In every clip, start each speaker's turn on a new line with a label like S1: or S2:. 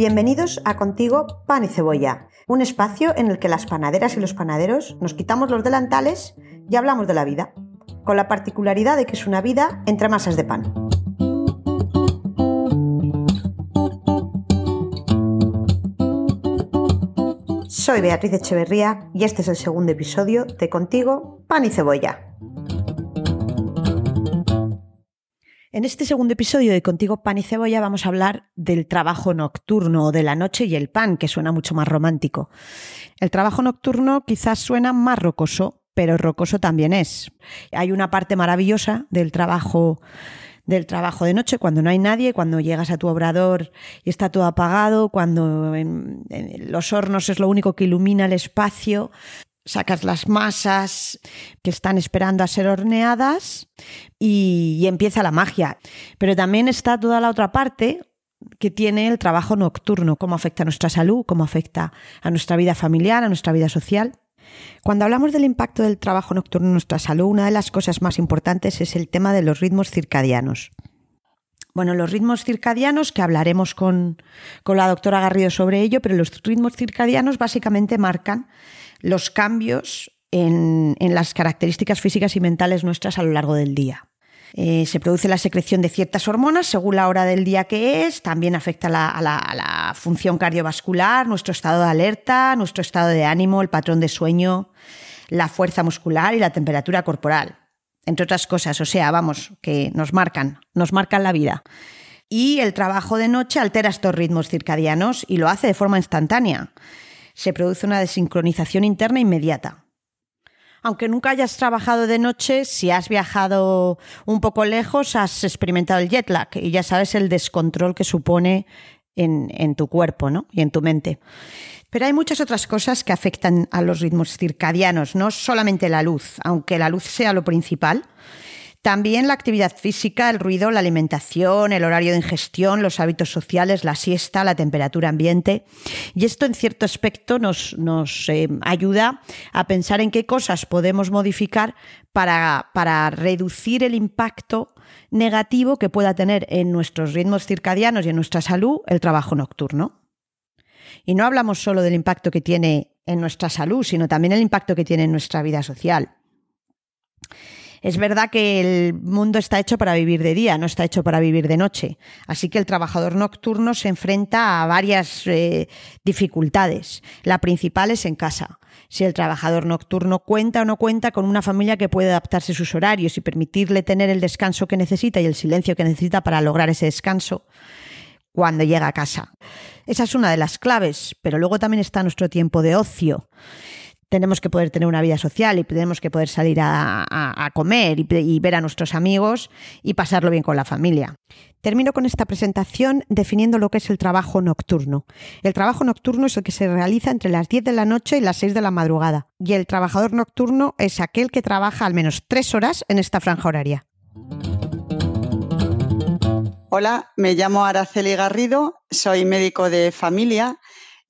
S1: Bienvenidos a Contigo Pan y Cebolla, un espacio en el que las panaderas y los panaderos nos quitamos los delantales y hablamos de la vida, con la particularidad de que es una vida entre masas de pan. Soy Beatriz Echeverría y este es el segundo episodio de Contigo Pan y Cebolla. En este segundo episodio de Contigo Pan y Cebolla vamos a hablar del trabajo nocturno, de la noche y el pan, que suena mucho más romántico. El trabajo nocturno quizás suena más rocoso, pero rocoso también es. Hay una parte maravillosa del trabajo del trabajo de noche, cuando no hay nadie, cuando llegas a tu obrador y está todo apagado, cuando en, los hornos es lo único que ilumina el espacio, sacas las masas que están esperando a ser horneadas y, empieza la magia. Pero también está toda la otra parte que tiene el trabajo nocturno, cómo afecta a nuestra salud, cómo afecta a nuestra vida familiar, a nuestra vida social. Cuando hablamos del impacto del trabajo nocturno en nuestra salud, una de las cosas más importantes es el tema de los ritmos circadianos. Bueno, los ritmos circadianos, que hablaremos con, con la doctora Garrido sobre ello, pero los ritmos circadianos básicamente marcan los cambios en, las características físicas y mentales nuestras a lo largo del día. Eh, se produce la secreción de ciertas hormonas según la hora del día que es, también afecta a la función cardiovascular, nuestro estado de alerta, nuestro estado de ánimo, el patrón de sueño, la fuerza muscular y la temperatura corporal, entre otras cosas. O sea, vamos, que nos marcan, nos marcan la vida. Y el trabajo de noche altera estos ritmos circadianos y lo hace de forma instantánea se produce una desincronización interna inmediata. Aunque nunca hayas trabajado de noche, si has viajado un poco lejos, has experimentado el jet lag y ya sabes el descontrol que supone en, tu cuerpo y en tu mente. Pero hay muchas otras cosas que afectan a los ritmos circadianos, no solamente la luz, aunque la luz sea lo principal. También la actividad física, el ruido, la alimentación, el horario de ingestión, los hábitos sociales, la siesta, la temperatura ambiente. Y esto en cierto aspecto nos, eh, ayuda a pensar en qué cosas podemos modificar para, para reducir el impacto negativo que pueda tener en nuestros ritmos circadianos y en nuestra salud el trabajo nocturno. Y no hablamos solo del impacto que tiene en nuestra salud, sino también el impacto que tiene en nuestra vida social. Es verdad que el mundo está hecho para vivir de día, no está hecho para vivir de noche. Así que el trabajador nocturno se enfrenta a varias eh, dificultades. La principal es en casa. Si el trabajador nocturno cuenta o no cuenta con una familia que puede adaptarse a sus horarios y permitirle tener el descanso que necesita y el silencio que necesita para lograr ese descanso cuando llega a casa. Esa es una de las claves, pero luego también está nuestro tiempo de ocio tenemos que poder tener una vida social y tenemos que poder salir a, comer y, ver a nuestros amigos y pasarlo bien con la familia. Termino con esta presentación definiendo lo que es el trabajo nocturno. El trabajo nocturno es el que se realiza entre las 10 de la noche y las 6 de la madrugada. Y el trabajador nocturno es aquel que trabaja al menos 3 horas en esta franja horaria.
S2: Hola, me llamo Araceli Garrido, soy médico de familia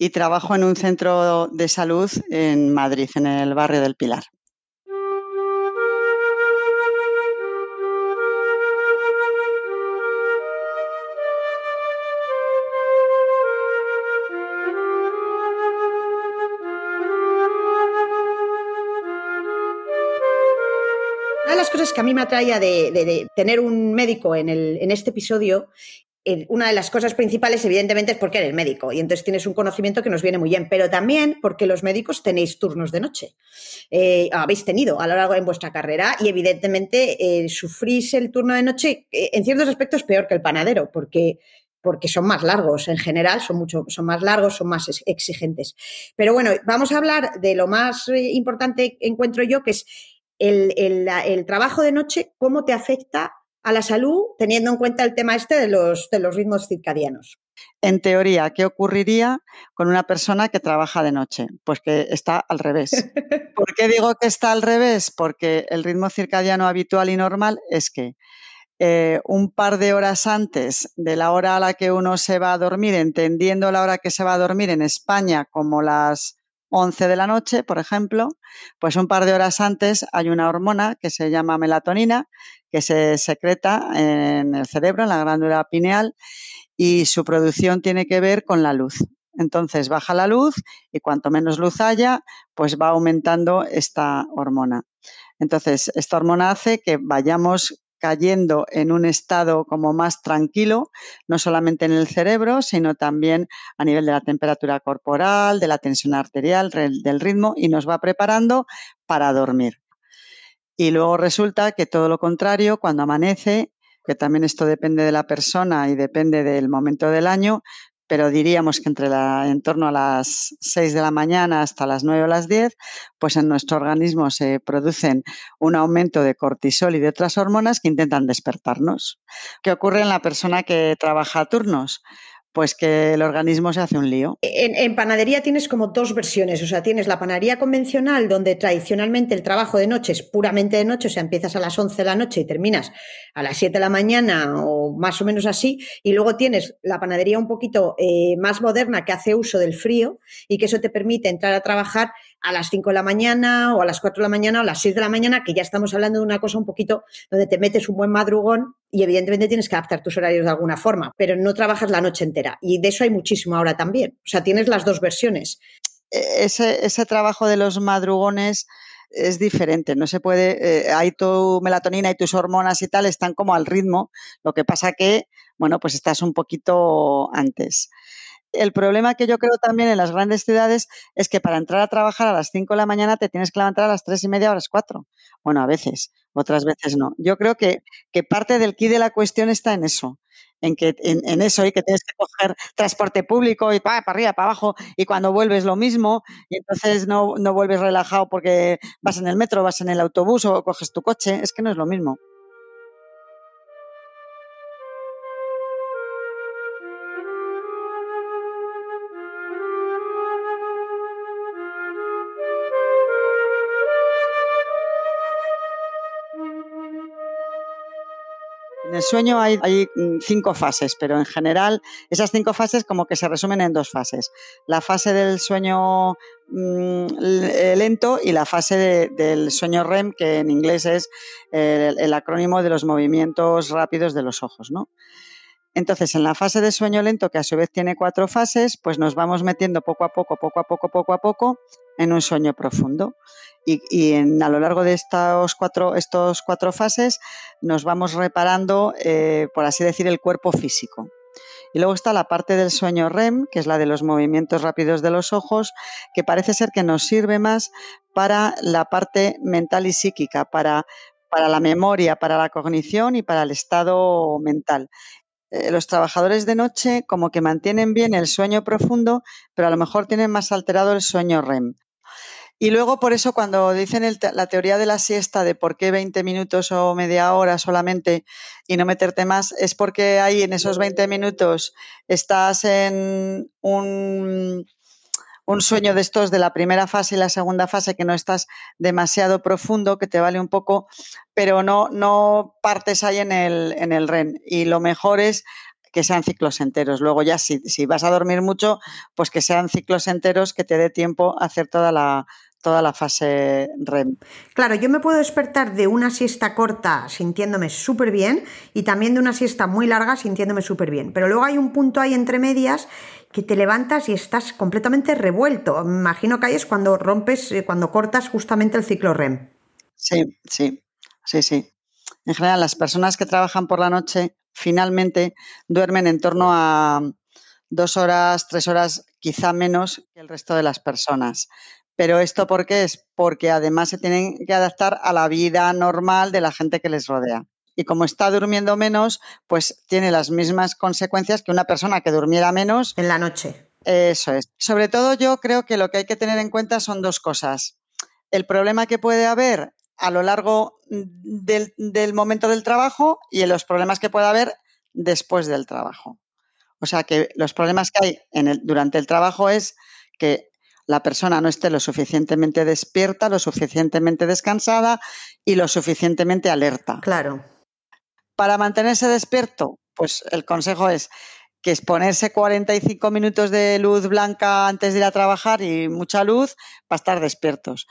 S2: y trabajo en un centro de salud en Madrid, en el barrio del Pilar.
S1: Una de las cosas que a mí me atraía de, tener un médico en, este episodio una de las cosas principales, evidentemente, es porque eres médico y entonces tienes un conocimiento que nos viene muy bien, pero también porque los médicos tenéis turnos de noche. Eh, habéis tenido a lo largo de vuestra carrera y, evidentemente, eh, sufrís el turno de noche eh, en ciertos aspectos peor que el panadero, porque porque son más largos en general, son mucho, son más largos, son más exigentes. Pero bueno, vamos a hablar de lo más importante encuentro yo, que es el, el trabajo de noche, cómo te afecta a la salud teniendo en cuenta el tema este de los, de los ritmos circadianos.
S2: En teoría, ¿qué ocurriría con una persona que trabaja de noche? Pues que está al revés. ¿Por qué digo que está al revés? Porque el ritmo circadiano habitual y normal es que eh, un par de horas antes de la hora a la que uno se va a dormir, entendiendo la hora que se va a dormir en España como las 11 de la noche, por ejemplo, pues un par de horas antes hay una hormona que se llama melatonina que se secreta en el cerebro, en la glándula pineal, y su producción tiene que ver con la luz. Entonces baja la luz y cuanto menos luz haya, pues va aumentando esta hormona. Entonces, esta hormona hace que vayamos cayendo en un estado como más tranquilo, no solamente en el cerebro, sino también a nivel de la temperatura corporal, de la tensión arterial, del ritmo, y nos va preparando para dormir. Y luego resulta que todo lo contrario, cuando amanece, que también esto depende de la persona y depende del momento del año, pero diríamos que entre la, en torno a las 6 de la mañana hasta las 9 o las 10, pues en nuestro organismo se producen un aumento de cortisol y de otras hormonas que intentan despertarnos. ¿Qué ocurre en la persona que trabaja a turnos? Pues que el organismo se hace un lío.
S1: En, panadería tienes como dos versiones, o sea, tienes la panadería convencional donde tradicionalmente el trabajo de noche es puramente de noche, o sea, empiezas a las 11 de la noche y terminas a las 7 de la mañana o más o menos así, y luego tienes la panadería un poquito eh, más moderna que hace uso del frío y que eso te permite entrar a trabajar a las 5 de la mañana o a las 4 de la mañana o a las 6 de la mañana, que ya estamos hablando de una cosa un poquito donde te metes un buen madrugón y evidentemente tienes que adaptar tus horarios de alguna forma, pero no trabajas la noche entera. Y de eso hay muchísimo ahora también. O sea, tienes las dos versiones.
S2: E-, ese, ese trabajo de los madrugones es diferente, no se puede, eh, hay tu melatonina y tus hormonas y tal, están como al ritmo, lo que pasa que, bueno, pues estás un poquito antes. El problema que yo creo también en las grandes ciudades es que para entrar a trabajar a las 5 de la mañana te tienes que levantar a las 3 y media o a las 4. Bueno, a veces, otras veces no. Yo creo que, que parte del key de la cuestión está en eso, en que en, eso y que tienes que coger transporte público y para, para arriba, para abajo y cuando vuelves lo mismo y entonces no, no vuelves relajado porque vas en el metro, vas en el autobús o coges tu coche, es que no es lo mismo. El sueño hay, mm, cinco fases, pero en general esas cinco fases como que se resumen en dos fases. La fase del sueño mm, eh, lento y la fase del sueño REM, que en inglés es el, acrónimo de los movimientos rápidos de los ojos. ¿no? Entonces, en la fase de sueño lento, que a su vez tiene cuatro fases, pues nos vamos metiendo poco a poco, poco a poco, poco a poco en un sueño profundo. Y, a lo largo de estos cuatro, estos cuatro fases nos vamos reparando, eh, por así decir, el cuerpo físico. Y luego está la parte del sueño REM, que es la de los movimientos rápidos de los ojos, que parece ser que nos sirve más para la parte mental y psíquica, para, para la memoria, para la cognición y para el estado mental. Eh, los trabajadores de noche como que mantienen bien el sueño profundo, pero a lo mejor tienen más alterado el sueño REM. Y luego, por eso, cuando dicen la teoría de la siesta de por qué 20 minutos o media hora solamente y no meterte más, es porque ahí en esos 20 minutos estás en un, un sueño de estos de la primera fase y la segunda fase que no estás demasiado profundo, que te vale un poco, pero no, no partes ahí en el, en el REN. Y lo mejor es que sean ciclos enteros. Luego ya si, si vas a dormir mucho, pues que sean ciclos enteros que te dé tiempo a hacer toda la, toda la fase REM.
S1: Claro, yo me puedo despertar de una siesta corta sintiéndome súper bien y también de una siesta muy larga sintiéndome súper bien. Pero luego hay un punto ahí entre medias que te levantas y estás completamente revuelto. Me imagino que ahí es cuando rompes, eh, cuando cortas justamente el ciclo REM.
S2: Sí, sí, sí, sí. En general, las personas que trabajan por la noche finalmente duermen en torno a dos horas, tres horas, quizá menos que el resto de las personas. Pero esto por qué es? Porque además se tienen que adaptar a la vida normal de la gente que les rodea. Y como está durmiendo menos, pues tiene las mismas consecuencias que una persona que durmiera menos.
S1: En la noche.
S2: Eso es. Sobre todo yo creo que lo que hay que tener en cuenta son dos cosas. El problema que puede haber a lo largo del, momento del trabajo y los problemas que puede haber después del trabajo. O sea que los problemas que hay en el, durante el trabajo es que la persona no esté lo suficientemente despierta, lo suficientemente descansada y lo suficientemente alerta.
S1: Claro.
S2: Para mantenerse despierto, pues el consejo es que es ponerse 45 minutos de luz blanca antes de ir a trabajar y mucha luz para estar despiertos.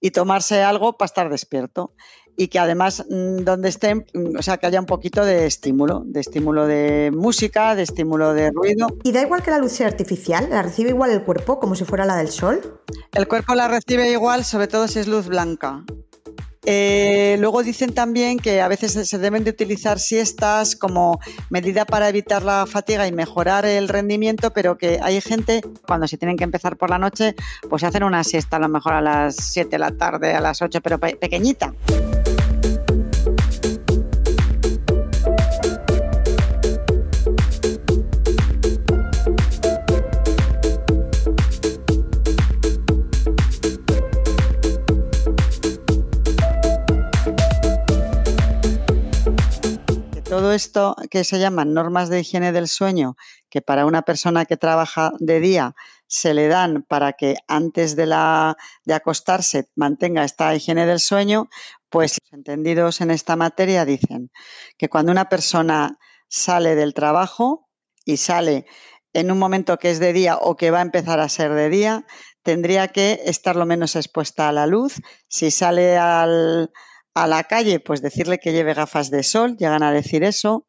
S2: Y tomarse algo para estar despierto. Y que además mm, donde estén, mm, o sea, que haya un poquito de estímulo, de estímulo de música, de estímulo de ruido.
S1: ¿Y da igual que la luz sea artificial? ¿La recibe igual el cuerpo como si fuera la del sol?
S2: El cuerpo la recibe igual, sobre todo si es luz blanca. Eh, luego dicen también que a veces se deben de utilizar siestas como medida para evitar la fatiga y mejorar el rendimiento, pero que hay gente, cuando se tienen que empezar por la noche, pues hacen una siesta a lo mejor a las 7 de la tarde, a las 8, pero pequeñita. Todo esto que se llaman normas de higiene del sueño, que para una persona que trabaja de día se le dan para que antes de, la, de acostarse mantenga esta higiene del sueño, pues los entendidos en esta materia dicen que cuando una persona sale del trabajo y sale en un momento que es de día o que va a empezar a ser de día, tendría que estar lo menos expuesta a la luz. Si sale al, a la calle, pues decirle que lleve gafas de sol, llegan a decir eso,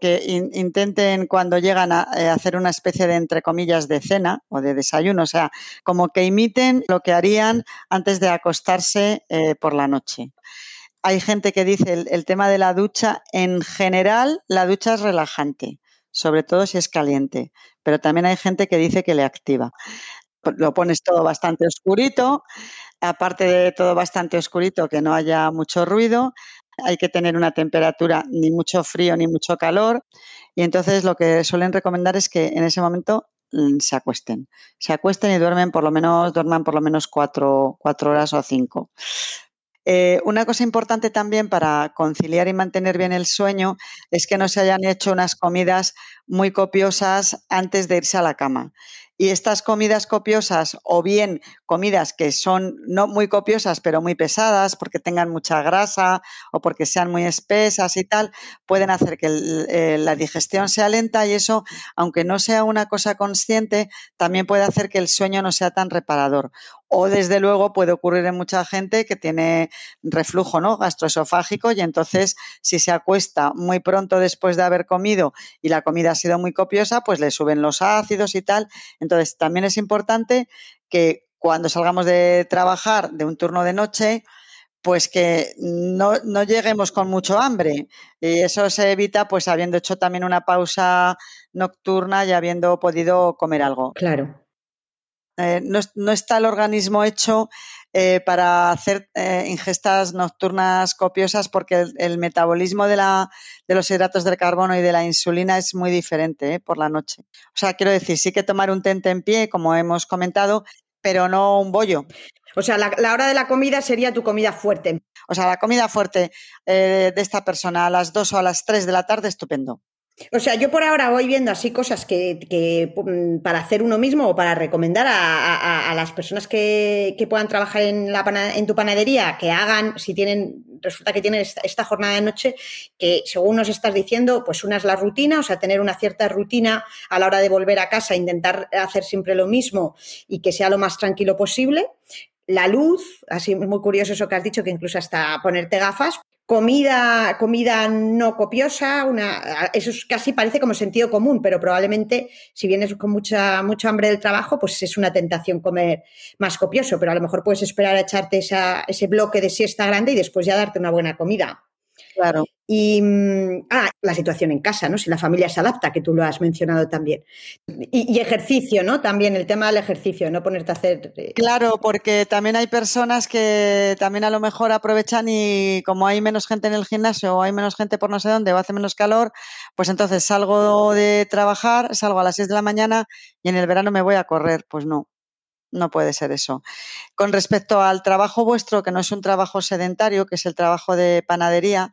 S2: que intenten cuando llegan a, eh, hacer una especie de, entre comillas, de cena o de desayuno, o sea, como que imiten lo que harían antes de acostarse eh, por la noche. Hay gente que dice el, el tema de la ducha, en general la ducha es relajante, sobre todo si es caliente, pero también hay gente que dice que le activa. Lo pones todo bastante oscurito, aparte de todo bastante oscurito, que no haya mucho ruido, hay que tener una temperatura ni mucho frío ni mucho calor y entonces lo que suelen recomendar es que en ese momento mm, se acuesten, se acuesten y duermen por lo menos, duerman por lo menos cuatro, cuatro horas o cinco. Eh, una cosa importante también para conciliar y mantener bien el sueño es que no se hayan hecho unas comidas muy copiosas antes de irse a la cama. Y estas comidas copiosas o bien comidas que son no muy copiosas pero muy pesadas porque tengan mucha grasa o porque sean muy espesas y tal, pueden hacer que eh, la digestión sea lenta y eso, aunque no sea una cosa consciente, también puede hacer que el sueño no sea tan reparador. O desde luego puede ocurrir en mucha gente que tiene reflujo ¿no? gastroesofágico y entonces si se acuesta muy pronto después de haber comido y la comida ha sido muy copiosa, pues le suben los ácidos y tal. Entonces también es importante que cuando salgamos de trabajar de un turno de noche, pues que no, no, lleguemos con mucho hambre. Y eso se evita pues habiendo hecho también una pausa nocturna y habiendo podido comer algo.
S1: Claro.
S2: Eh, no, está el organismo hecho eh, para hacer eh, ingestas nocturnas copiosas porque el, metabolismo de, la, de, los hidratos del carbono y de la insulina es muy diferente por la noche. O sea, quiero decir, sí que tomar un tente en pie, como hemos comentado, pero no un bollo.
S1: O sea, la, la, hora de la comida sería tu comida fuerte.
S2: O sea, la comida fuerte de esta persona a las 2 o a las 3 de la tarde, estupendo.
S1: O sea, yo por ahora voy viendo así cosas que, mm, para hacer uno mismo o para recomendar a, las personas que, puedan trabajar en, la, en tu panadería, que hagan, si tienen, resulta que tienen esta, jornada de noche, que según nos estás diciendo, pues una es la rutina, o sea, tener una cierta rutina a la hora de volver a casa, intentar hacer siempre lo mismo y que sea lo más tranquilo posible. La luz, así muy curioso eso que has dicho, que incluso hasta ponerte gafas, comida, comida no copiosa, una, eso casi parece como sentido común, pero probablemente si vienes con mucha, mucho hambre del trabajo, pues es una tentación comer más copioso, pero a lo mejor puedes esperar a echarte ese bloque de siesta grande y después ya darte una buena comida.
S2: Claro.
S1: Y mm, ah, la situación en casa, ¿no? Si la familia se adapta, que tú lo has mencionado también. Y, ejercicio, ¿no? También el tema del ejercicio, no ponerte a hacer.
S2: Eh, claro, porque también hay personas que también a lo mejor aprovechan y como hay menos gente en el gimnasio o hay menos gente por no sé dónde o hace menos calor, pues entonces salgo de trabajar, salgo a las 6 de la mañana y en el verano me voy a correr. Pues no, no puede ser eso. Con respecto al trabajo vuestro, que no es un trabajo sedentario, que es el trabajo de panadería,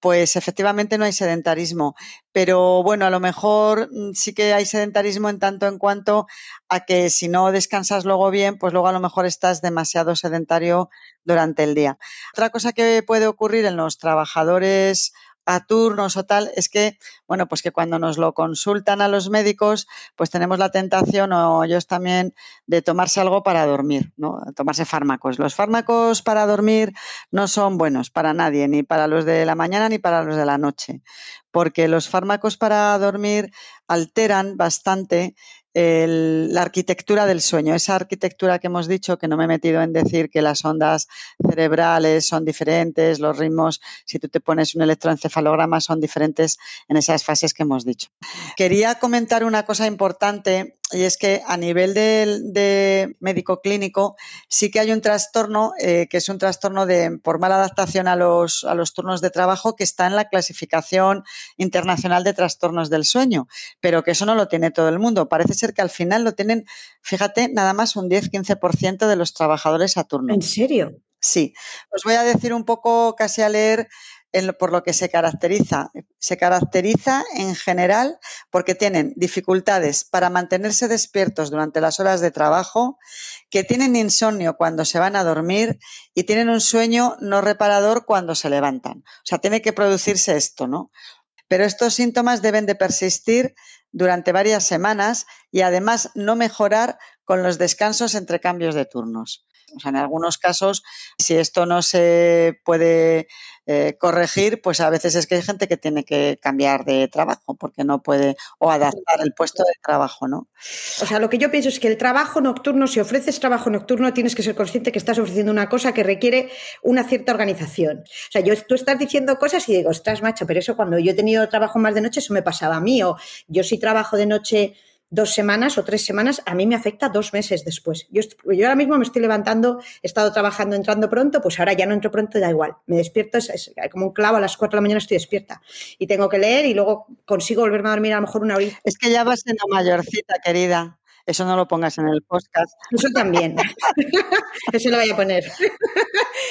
S2: pues efectivamente no hay sedentarismo. Pero bueno, a lo mejor mm, sí que hay sedentarismo en tanto en cuanto a que si no descansas luego bien, pues luego a lo mejor estás demasiado sedentario durante el día. Otra cosa que puede ocurrir en los trabajadores a turnos o tal, es que, bueno, pues que cuando nos lo consultan a los médicos, pues tenemos la tentación, o ellos también, de tomarse algo para dormir, ¿no? Tomarse fármacos. Los fármacos para dormir no son buenos para nadie, ni para los de la mañana ni para los de la noche, porque los fármacos para dormir alteran bastante la arquitectura del sueño, esa arquitectura que hemos dicho, que no me he metido en decir que las ondas cerebrales son diferentes, los ritmos, si tú te pones un electroencefalograma, son diferentes en esas fases que hemos dicho. Quería comentar una cosa importante y es que a nivel de, médico clínico sí que hay un trastorno eh, que es un trastorno de por mala adaptación a los, a los turnos de trabajo que está en la clasificación internacional de trastornos del sueño, pero que eso no lo tiene todo el mundo. Parece ser que al final lo tienen, fíjate, nada más un 10-15% de los trabajadores a turno.
S1: ¿En serio?
S2: Sí. Os voy a decir un poco, casi a leer por lo que se caracteriza. Se caracteriza en general porque tienen dificultades para mantenerse despiertos durante las horas de trabajo, que tienen insomnio cuando se van a dormir y tienen un sueño no reparador cuando se levantan. O sea, tiene que producirse esto, ¿no? Pero estos síntomas deben de persistir durante varias semanas y además no mejorar con los descansos entre cambios de turnos. O sea, en algunos casos, si esto no se puede eh, corregir, pues a veces es que hay gente que tiene que cambiar de trabajo porque no puede o adaptar el puesto de trabajo, ¿no?
S1: O sea, lo que yo pienso es que el trabajo nocturno, si ofreces trabajo nocturno, tienes que ser consciente que estás ofreciendo una cosa que requiere una cierta organización. O sea, yo, tú estás diciendo cosas y digo, ostras, macho, pero eso cuando yo he tenido trabajo más de noche, eso me pasaba a mí. O yo si trabajo de noche dos semanas o tres semanas, a mí me afecta dos meses después. Yo, yo, ahora mismo me estoy levantando, he estado trabajando, entrando pronto, pues ahora ya no entro pronto, da igual. Me despierto, es, como un clavo, a las cuatro de la mañana estoy despierta. Y tengo que leer y luego consigo volverme a dormir a lo mejor una hora.
S2: Es que ya vas siendo mayorcita, querida. Eso no lo pongas en el podcast.
S1: Eso también. Eso lo voy a poner.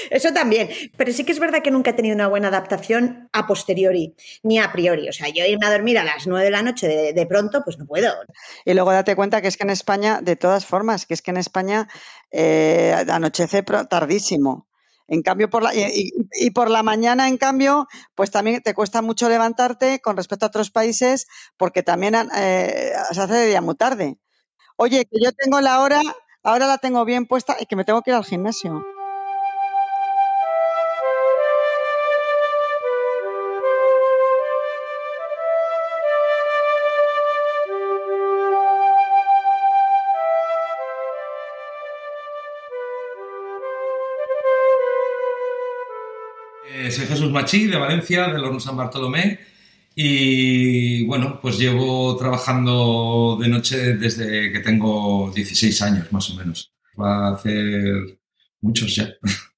S1: Eso también. Pero sí que es verdad que nunca he tenido una buena adaptación a posteriori, ni a priori. O sea, yo irme a dormir a las nueve de la noche de, pronto, pues no puedo.
S2: Y luego date cuenta que es que en España, de todas formas, que es que en España eh, anochece tardísimo. En cambio, por la, y, por la mañana, en cambio, pues también te cuesta mucho levantarte con respecto a otros países porque también eh, se hace de día muy tarde. Oye, que yo tengo la hora, ahora la tengo bien puesta y que me tengo que ir al gimnasio.
S3: Eh, soy Jesús Machí, de Valencia, del Horno San Bartolomé. Y bueno, pues llevo trabajando de noche desde que tengo 16 años, más o menos. Va a hacer muchos ya,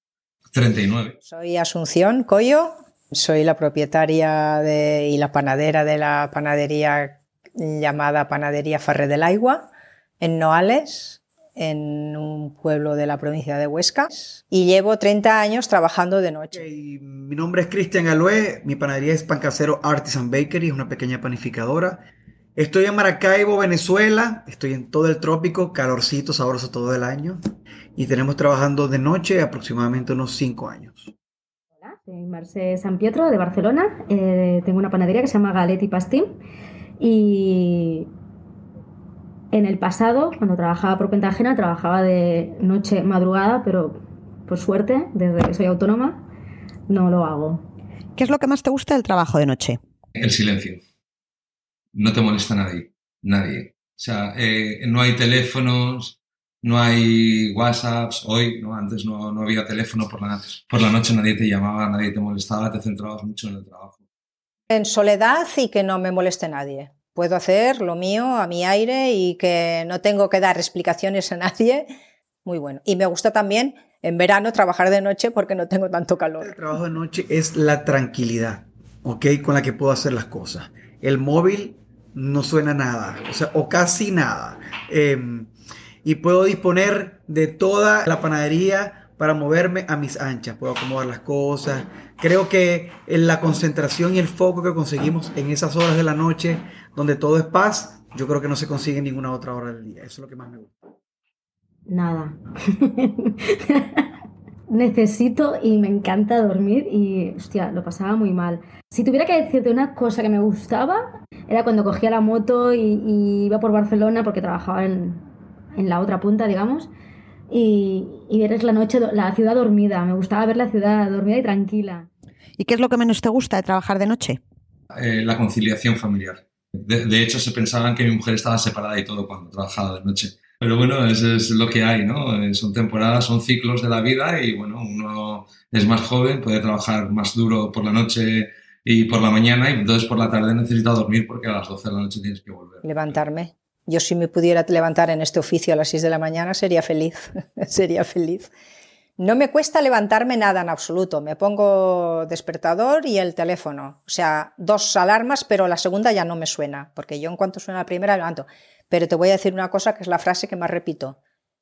S3: 39.
S4: Soy Asunción Coyo, soy la propietaria de, y la panadera de la panadería llamada Panadería Farre del Agua en Noales, en un pueblo de la provincia de Huesca y llevo 30 años trabajando de noche.
S5: mi nombre es Cristian Aloé, mi panadería es Pancasero Artisan Bakery, es una pequeña panificadora. Estoy en Maracaibo, Venezuela, estoy en todo el trópico, calorcito, sabroso todo el año y tenemos trabajando de noche aproximadamente unos 5 años.
S6: Hola, soy Marce San Pietro de Barcelona, eh, tengo una panadería que se llama Galetti Pastín y en el pasado, cuando trabajaba por cuenta ajena, trabajaba de noche, madrugada, pero por suerte, desde que soy autónoma, no lo hago.
S1: ¿Qué es lo que más te gusta del trabajo de noche?
S3: El silencio. No te molesta nadie, nadie. O sea, eh, no hay teléfonos, no hay WhatsApps. Hoy, ¿no? antes no, no había teléfono por la, por la noche, nadie te llamaba, nadie te molestaba, te centrabas mucho en el trabajo.
S4: En soledad y que no me moleste nadie puedo hacer lo mío a mi aire y que no tengo que dar explicaciones a nadie. Muy bueno. Y me gusta también en verano trabajar de noche porque no tengo tanto calor.
S5: El trabajo de noche es la tranquilidad, ¿ok? Con la que puedo hacer las cosas. El móvil no suena nada, o sea, o casi nada. Em, y puedo disponer de toda la panadería para moverme a mis anchas. Puedo acomodar las cosas. Creo que la concentración y el foco que conseguimos en esas horas de la noche donde todo es paz, yo creo que no se consigue en ninguna otra hora del día. Eso es lo que más me gusta.
S6: Nada. necesito y me encanta dormir y, hostia, lo pasaba muy mal. Si tuviera que decirte una cosa que me gustaba, era cuando cogía la moto y, iba por Barcelona porque trabajaba en, en la otra punta, digamos, y, y ver la noche, la ciudad dormida. Me gustaba ver la ciudad dormida y tranquila.
S1: ¿Y qué es lo que menos te gusta de trabajar de noche?
S3: Eh, la conciliación familiar. De, hecho, se pensaban que mi mujer estaba separada y todo cuando trabajaba de noche. Pero bueno, eso es lo que hay, ¿no? Eh, son temporadas, son ciclos de la vida y bueno, uno es más joven, puede trabajar más duro por la noche y por la mañana y entonces por la tarde necesita dormir porque a las 12 de la noche tienes que volver.
S4: Levantarme. Yo si me pudiera levantar en este oficio a las 6 de la mañana sería feliz, sería feliz. No me cuesta levantarme nada en absoluto. Me pongo despertador y el teléfono. O sea, dos alarmas, pero la segunda ya no me suena, porque yo en cuanto suena la primera levanto. Pero te voy a decir una cosa que es la frase que más repito.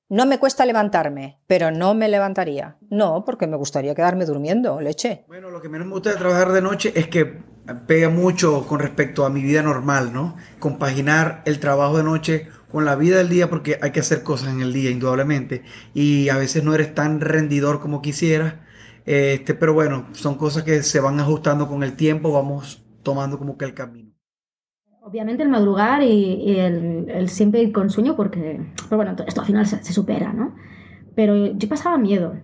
S4: No me cuesta levantarme, pero no me levantaría. No, porque me gustaría quedarme durmiendo, leche.
S5: Bueno, lo que menos me gusta de trabajar de noche es que pega mucho con respecto a mi vida normal, ¿no? Compaginar el trabajo de noche con la vida del día porque hay que hacer cosas en el día, indudablemente. Y a veces no eres tan rendidor como quisieras. Este, pero bueno, son cosas que se van ajustando con el tiempo, vamos tomando como que el camino.
S6: Obviamente el madrugar y, el, siempre ir con sueño porque, pero bueno, esto al final se, se, supera, ¿no? Pero yo pasaba miedo.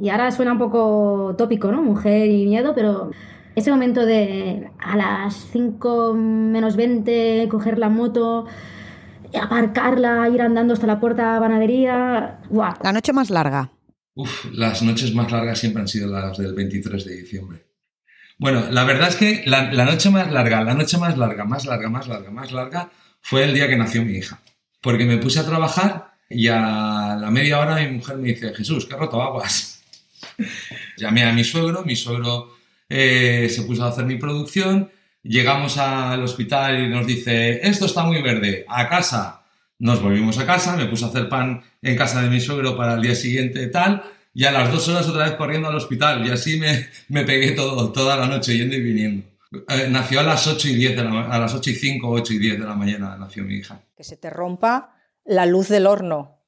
S6: Y ahora suena un poco tópico, ¿no? Mujer y miedo, pero ese momento de a las 5 menos 20 coger la moto, aparcarla, ir andando hasta la puerta de panadería.
S1: La noche más larga.
S3: Uf, las noches más largas siempre han sido las del 23 de diciembre. Bueno, la verdad es que la, noche más larga, la noche más larga, más larga, más larga, más larga, fue el día que nació mi hija. Porque me puse a trabajar y a la media hora mi mujer me dice, Jesús, qué roto aguas. Llamé a mi suegro, mi suegro eh, se puso a hacer mi producción Llegamos al hospital y nos dice, esto está muy verde, a casa. Nos volvimos a casa, me puse a hacer pan en casa de mi suegro para el día siguiente tal, y a las dos horas otra vez corriendo al hospital, y así me, me pegué todo, toda la noche yendo y viniendo. Eh, nació a las 8 y 10 de la, a las 8 y 5, 8 y 10 de la mañana nació mi hija.
S4: Que se te rompa la luz del horno,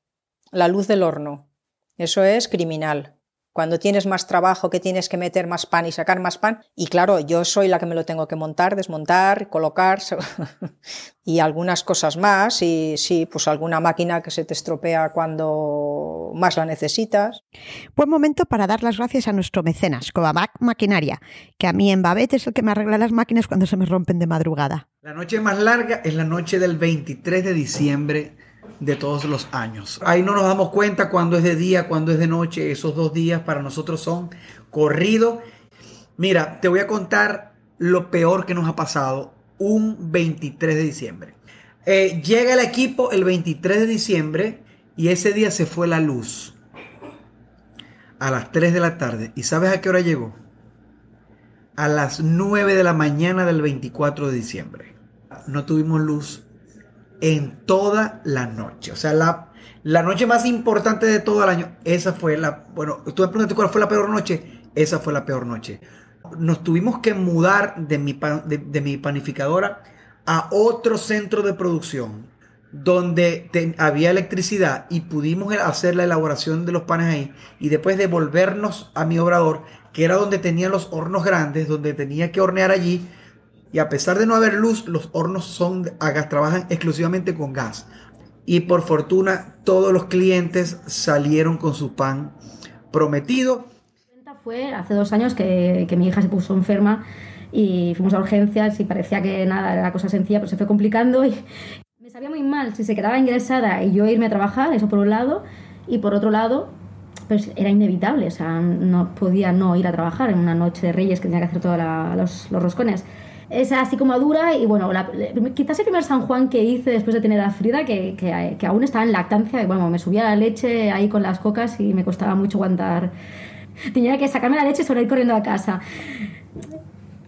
S4: la luz del horno. Eso es criminal cuando tienes más trabajo, que tienes que meter más pan y sacar más pan. Y claro, yo soy la que me lo tengo que montar, desmontar, colocar y algunas cosas más. Y sí, pues alguna máquina que se te estropea cuando más la necesitas.
S1: Buen momento para dar las gracias a nuestro mecenas, Covabac Maquinaria, que a mí en Babet es el que me arregla las máquinas cuando se me rompen de madrugada.
S5: La noche más larga es la noche del 23 de diciembre de todos los años. Ahí no nos damos cuenta cuando es de día, cuando es de noche. Esos dos días para nosotros son corridos. Mira, te voy a contar lo peor que nos ha pasado un 23 de diciembre. Eh, llega el equipo el 23 de diciembre y ese día se fue la luz a las 3 de la tarde. ¿Y sabes a qué hora llegó? A las 9 de la mañana del 24 de diciembre. No tuvimos luz en toda la noche. O sea, la, la noche más importante de todo el año, esa fue la... Bueno, tú me preguntaste cuál fue la peor noche. Esa fue la peor noche. Nos tuvimos que mudar de mi, de, mi panificadora a otro centro de producción donde había electricidad y pudimos hacer la elaboración de los panes ahí y después devolvernos a mi obrador, que era donde tenía los hornos grandes, donde tenía que hornear allí y a pesar de no haber luz, los hornos son a gas, trabajan exclusivamente con gas. Y por fortuna, todos los clientes salieron con su pan prometido.
S6: Fue hace dos años que, mi hija se puso enferma y fuimos a urgencias y parecía que nada, era cosa sencilla, pero se fue complicando y me sabía muy mal si se quedaba ingresada y yo irme a trabajar, eso por un lado, y por otro lado, pues era inevitable, o sea, no podía no ir a trabajar en una noche de Reyes que tenía que hacer todos los, los roscones es así como dura y bueno, quizás el primer San Juan que hice después de tener a Frida, que, que, aún estaba en lactancia, y bueno, me subía la leche ahí con las cocas y me costaba mucho aguantar. Tenía que sacarme la leche y solo ir corriendo a casa.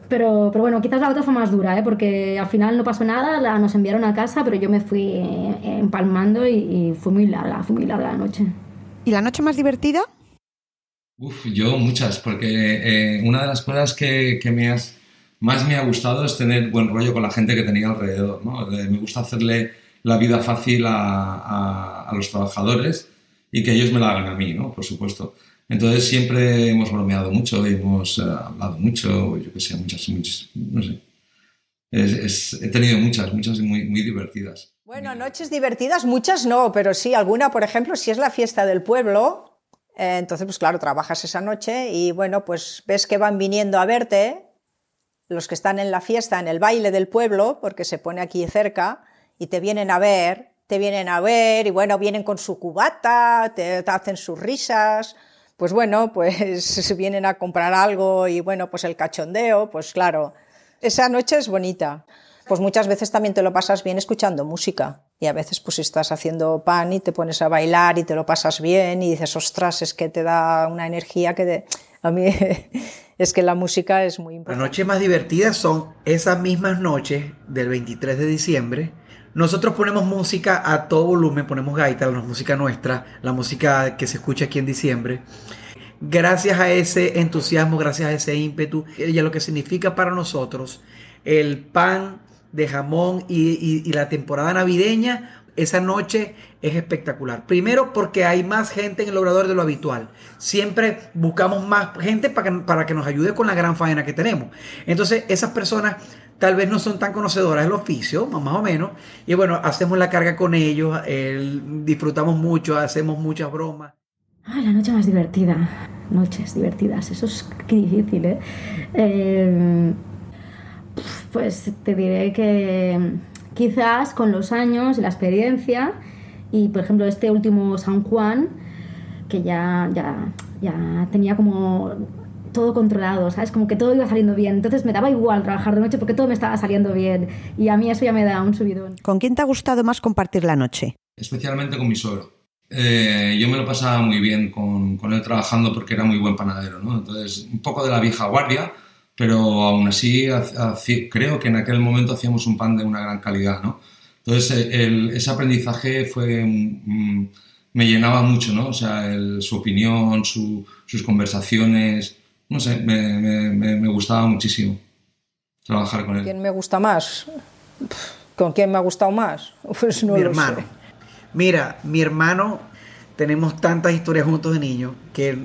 S6: Pero, pero bueno, quizás la otra fue más dura, ¿eh? porque al final no pasó nada, la, nos enviaron a casa, pero yo me fui eh, empalmando y, fue muy larga, fue muy larga la noche.
S1: ¿Y la noche más divertida?
S3: Uf, yo muchas, porque eh, una de las cosas que, que me has más me ha gustado es tener buen rollo con la gente que tenía alrededor. ¿no? Me gusta hacerle la vida fácil a, a, los trabajadores y que ellos me la hagan a mí, ¿no? por supuesto. Entonces siempre hemos bromeado mucho, hemos eh, hablado mucho, yo que sé, muchas, muchas, no sé. he tenido muchas, muchas muy, muy divertidas.
S4: Bueno, noches divertidas, muchas no, pero sí, alguna, por ejemplo, si es la fiesta del pueblo, eh, entonces, pues claro, trabajas esa noche y bueno, pues ves que van viniendo a verte los que están en la fiesta, en el baile del pueblo, porque se pone aquí cerca, y te vienen a ver, te vienen a ver, y bueno, vienen con su cubata, te, hacen sus risas, pues bueno, pues vienen a comprar algo y bueno, pues el cachondeo, pues claro, esa noche es bonita. Pues muchas veces también te lo pasas bien escuchando música. Y a veces pues estás haciendo pan y te pones a bailar y te lo pasas bien y dices, ostras, es que te da una energía que a mí es que la música es muy importante.
S5: Las noches más divertidas son esas mismas noches del 23 de diciembre. Nosotros ponemos música a todo volumen, ponemos gaita, la música nuestra, la música que se escucha aquí en diciembre. Gracias a ese entusiasmo, gracias a ese ímpetu, y a lo que significa para nosotros el pan de jamón y, y la temporada navideña, esa noche es espectacular. Primero porque hay más gente en el obrador de lo habitual. Siempre buscamos más gente para que, para que nos ayude con la gran faena que tenemos. Entonces esas personas tal vez no son tan conocedoras del oficio, más o menos. Y bueno, hacemos la carga con ellos, disfrutamos mucho, hacemos muchas bromas.
S6: Ay, la noche más divertida. Noches divertidas, eso es difícil, ¿eh? eh pues te diré que quizás con los años, la experiencia y por ejemplo este último San Juan, que ya, ya, ya tenía como todo controlado, ¿sabes? Como que todo iba saliendo bien. Entonces me daba igual trabajar de noche porque todo me estaba saliendo bien. Y a mí eso ya me da un subidón.
S1: ¿Con quién te ha gustado más compartir la noche?
S3: Especialmente con mi suegro. Eh, yo me lo pasaba muy bien con, con, él trabajando porque era muy buen panadero, ¿no? Entonces, un poco de la vieja guardia, pero aún así creo que en aquel momento hacíamos un pan de una gran calidad, ¿no? Entonces ese aprendizaje fue, me llenaba mucho, ¿no? O sea, su opinión, sus conversaciones, no sé, me, gustaba muchísimo trabajar con él.
S4: ¿Quién me gusta más? ¿Con quién me ha gustado más? Pues no
S5: mi hermano. Mira, mi hermano, tenemos tantas historias juntos de niños que